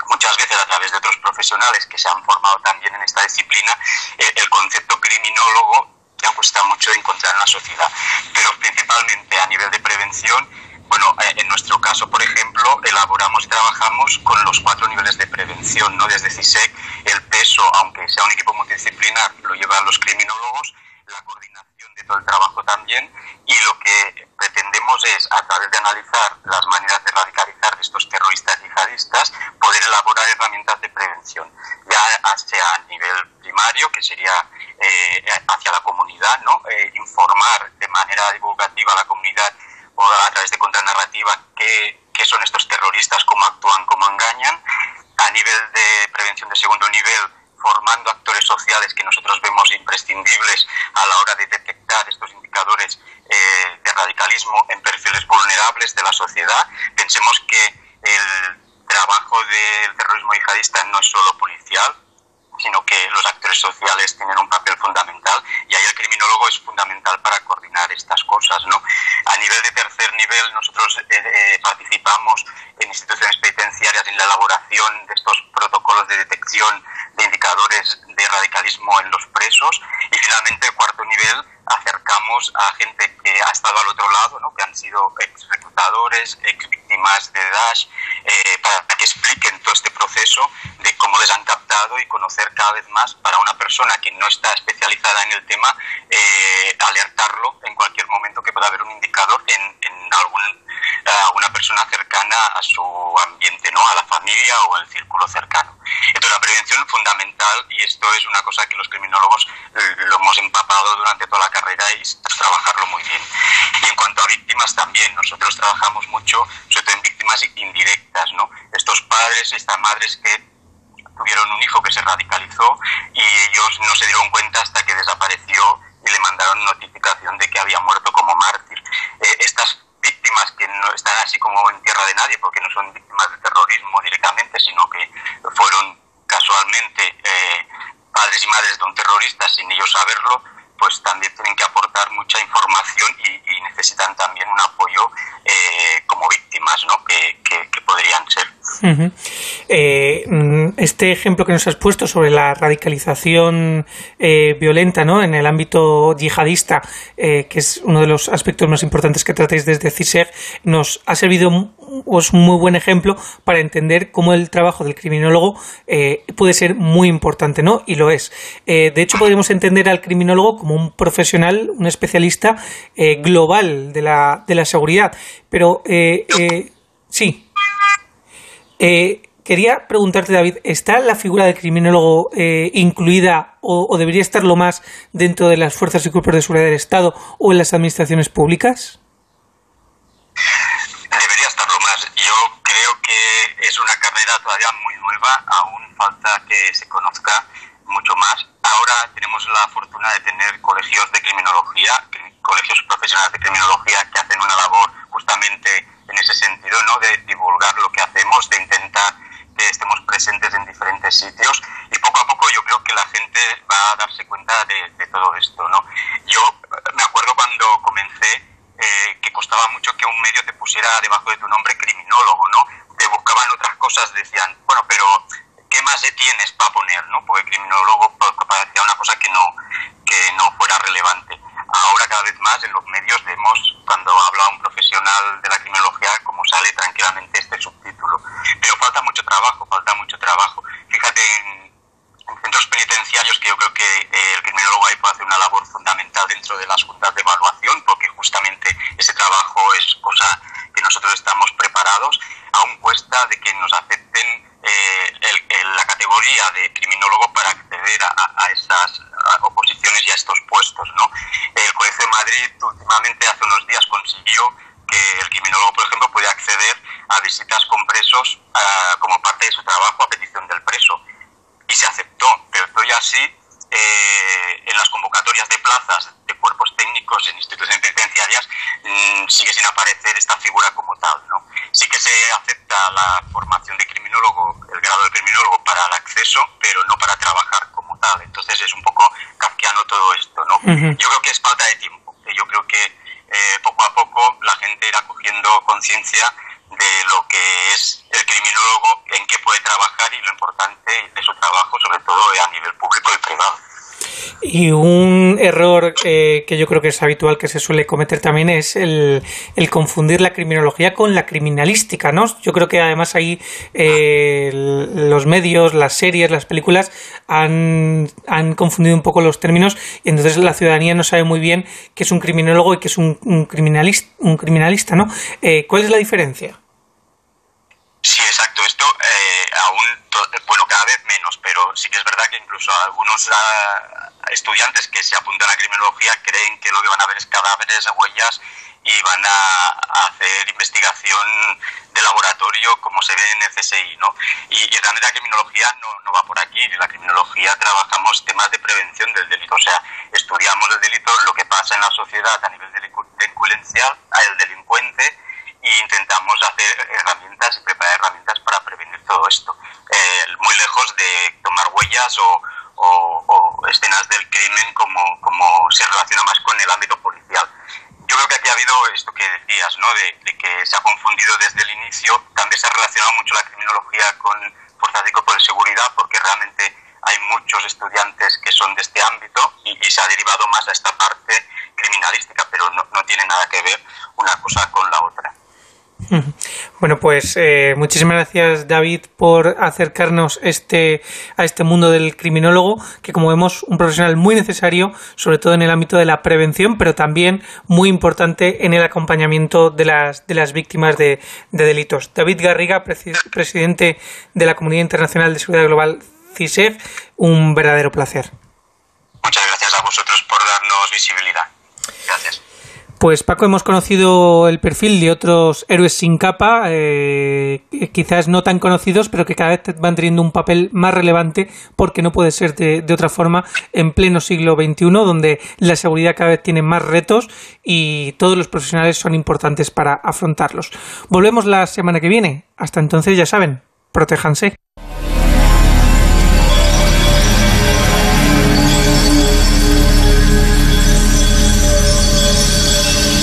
muchas veces a través de otros profesionales que se han formado también en esta disciplina, eh, el concepto criminólogo ya cuesta mucho encontrar en la sociedad. Pero principalmente a nivel de prevención bueno, eh, en nuestro caso, por ejemplo, elaboramos y trabajamos con los cuatro niveles de prevención, ¿no? Desde CISEC, el peso, aunque sea un equipo multidisciplinar, lo llevan los criminólogos, la coordinación de todo el trabajo también, y lo que pretendemos es, a través de analizar las maneras de radicalizar de estos terroristas yihadistas, poder elaborar herramientas de prevención, ya sea a nivel primario, que sería eh, hacia la comunidad, ¿no? Eh, informar de manera divulgativa a la comunidad a través de contranarrativa qué, qué son estos terroristas, cómo actúan, cómo engañan. A nivel de prevención de segundo nivel, formando actores sociales que nosotros vemos imprescindibles a la hora de detectar estos indicadores eh, de radicalismo en perfiles vulnerables de la sociedad. Pensemos que el trabajo del terrorismo yihadista no es solo policial, sino que los actores sociales tienen un papel fundamental y ahí el criminólogo es fundamental para coordinar estas cosas. ¿no? A nivel de tercer nivel, nosotros eh, eh, participamos en instituciones penitenciarias en la elaboración de estos protocolos de detección de indicadores de radicalismo en los presos y finalmente el cuarto nivel acercamos a gente que ha estado al otro lado, ¿no? que han sido ex reclutadores, ex víctimas de Daesh, eh, para que expliquen todo este proceso de cómo les han y conocer cada vez más para una persona que no está especializada en el tema, eh, alertarlo en cualquier momento que pueda haber un indicador en, en algún, alguna persona cercana a su ambiente, ¿no? a la familia o al círculo cercano. Entonces la prevención es fundamental y esto es una cosa que los criminólogos eh, lo hemos empapado durante toda la carrera y trabajarlo muy bien. Y en cuanto a víctimas también, nosotros trabajamos mucho, sobre todo en víctimas indirectas, ¿no? Estos padres, estas madres que tuvieron un hijo que se radicalizó y ellos no se dieron cuenta hasta que desapareció y le mandaron notificación de que había muerto como mártir. Eh, estas víctimas que no están así como en tierra de nadie, porque no son víctimas de terrorismo directamente, sino que fueron casualmente eh, padres y madres de un terrorista sin ellos saberlo, pues también tienen que aportar mucha información y, necesitan también un apoyo eh, como víctimas, ¿no? Que, que, podrían ser. Eh, mm, este ejemplo que nos has puesto sobre la radicalización eh, violenta ¿no? en el ámbito yihadista, que es uno de los aspectos más importantes que tratáis desde CISEG, nos ha servido es un muy buen ejemplo para entender cómo el trabajo del criminólogo puede ser muy importante, ¿no? Y lo es. de hecho, podemos entender al criminólogo como un profesional, un especialista global de la, de la seguridad. Pero, sí. Eh, quería preguntarte, David, ¿está la figura del criminólogo eh, incluida o, debería estarlo más dentro de las fuerzas y cuerpos de seguridad del Estado o en las administraciones públicas? Debería estarlo más. Yo creo que es una carrera todavía muy nueva, aún falta que se conozca mucho más. Ahora tenemos la fortuna de tener colegios de criminología, colegios profesionales de criminología que hacen una labor justamente en ese sentido, ¿no? De divulgar lo que hacemos, de intentar que estemos presentes en diferentes sitios y poco a poco yo creo que la gente va a darse cuenta de, todo esto, ¿no? Yo me acuerdo cuando comencé eh, que costaba mucho que un medio te pusiera debajo de tu nombre criminólogo, ¿no? Te buscaban otras cosas, decían, bueno, pero ¿qué más de tienes para poner, no? Porque criminólogo parecía una cosa que no, que no fuera relevante. Ahora cada vez más en los medios vemos cuando habla un profesional de la criminología como sale tranquilamente este subtítulo. Pero falta mucho trabajo, falta mucho trabajo. Fíjate en, centros penitenciarios que yo creo que eh, el criminólogo ahí puede hacer una labor fundamental dentro de las juntas de evaluación porque justamente ese trabajo es cosa que nosotros estamos preparados. Aún cuesta de que nos acepten eh, la categoría de criminólogo para acceder a, esas oposiciones y a estos puestos. El Colegio de Madrid últimamente, hace unos días, consiguió que el criminólogo, por ejemplo, puede acceder a visitas con presos como parte de su trabajo a petición del preso. Y se aceptó, pero estoy así eh, en las convocatorias de plazas de cuerpos técnicos en instituciones penitenciarias mm, sigue sin aparecer esta figura como tal. ¿no? Sí que se acepta la formación de criminólogo, el grado de criminólogo para el acceso, pero no para trabajar como tal. Entonces es un poco kafkiano todo esto. ¿no? Yo creo que es falta de tiempo. Yo creo que eh, poco a poco la gente irá cogiendo conciencia de lo que es el criminólogo, en qué puede trabajar y lo importante de su trabajo, sobre todo a nivel público y privado. Y un error eh, que yo creo que es habitual que se suele cometer también es el, confundir la criminología con la criminalística, ¿no? Yo creo que además ahí eh, los medios, las series, las películas han, confundido un poco los términos y entonces la ciudadanía no sabe muy bien qué es un criminólogo y qué es un, criminalista, un criminalista, ¿no? Eh, ¿Cuál es la diferencia? Sí, exacto. Esto aún, bueno, cada vez menos, pero sí que es verdad que incluso algunos ah, estudiantes que se apuntan a criminología creen que lo que van a ver es cadáveres, huellas y van a, hacer investigación de laboratorio como se ve en el CSI, ¿no? Y, realmente la criminología no, va por aquí. En la criminología trabajamos temas de prevención del delito, o sea, estudiamos el delito, lo que pasa en la sociedad a nivel delincuencial, el delincuente, e intentamos hacer herramientas y preparar herramientas para prevenir todo esto. Muy lejos de tomar huellas o, escenas del crimen como, como se relaciona más con el ámbito policial. Yo creo que aquí ha habido esto que decías, ¿no? De, que se ha confundido desde el inicio. También se ha relacionado mucho la criminología con fuerzas de cuerpo de seguridad porque realmente hay muchos estudiantes que son de este ámbito y, se ha derivado más a esta parte criminalística, pero no, no tiene nada que ver una cosa con la otra. <laughs> Bueno, pues eh, muchísimas gracias David por acercarnos este, a este mundo del criminólogo, que como vemos un profesional muy necesario, sobre todo en el ámbito de la prevención, pero también muy importante en el acompañamiento de las, de las víctimas de, de delitos. David Garriga, presidente de la Comunidad Internacional de Seguridad Global, CISEG, un verdadero placer. Muchas gracias a vosotros por darnos visibilidad. Gracias. Pues Paco, hemos conocido el perfil de otros héroes sin capa, eh, quizás no tan conocidos, pero que cada vez van teniendo un papel más relevante porque no puede ser de, de, otra forma en pleno siglo XXI, donde la seguridad cada vez tiene más retos y todos los profesionales son importantes para afrontarlos. Volvemos la semana que viene. Hasta entonces, ya saben, protéjanse.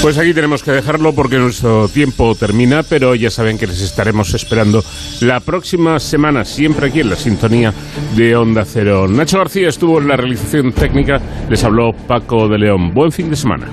Pues aquí tenemos que dejarlo porque nuestro tiempo termina, pero ya saben que les estaremos esperando la próxima semana, siempre aquí en la sintonía de Onda Cero. Nacho García estuvo en la realización técnica, les habló Paco de León. Buen fin de semana.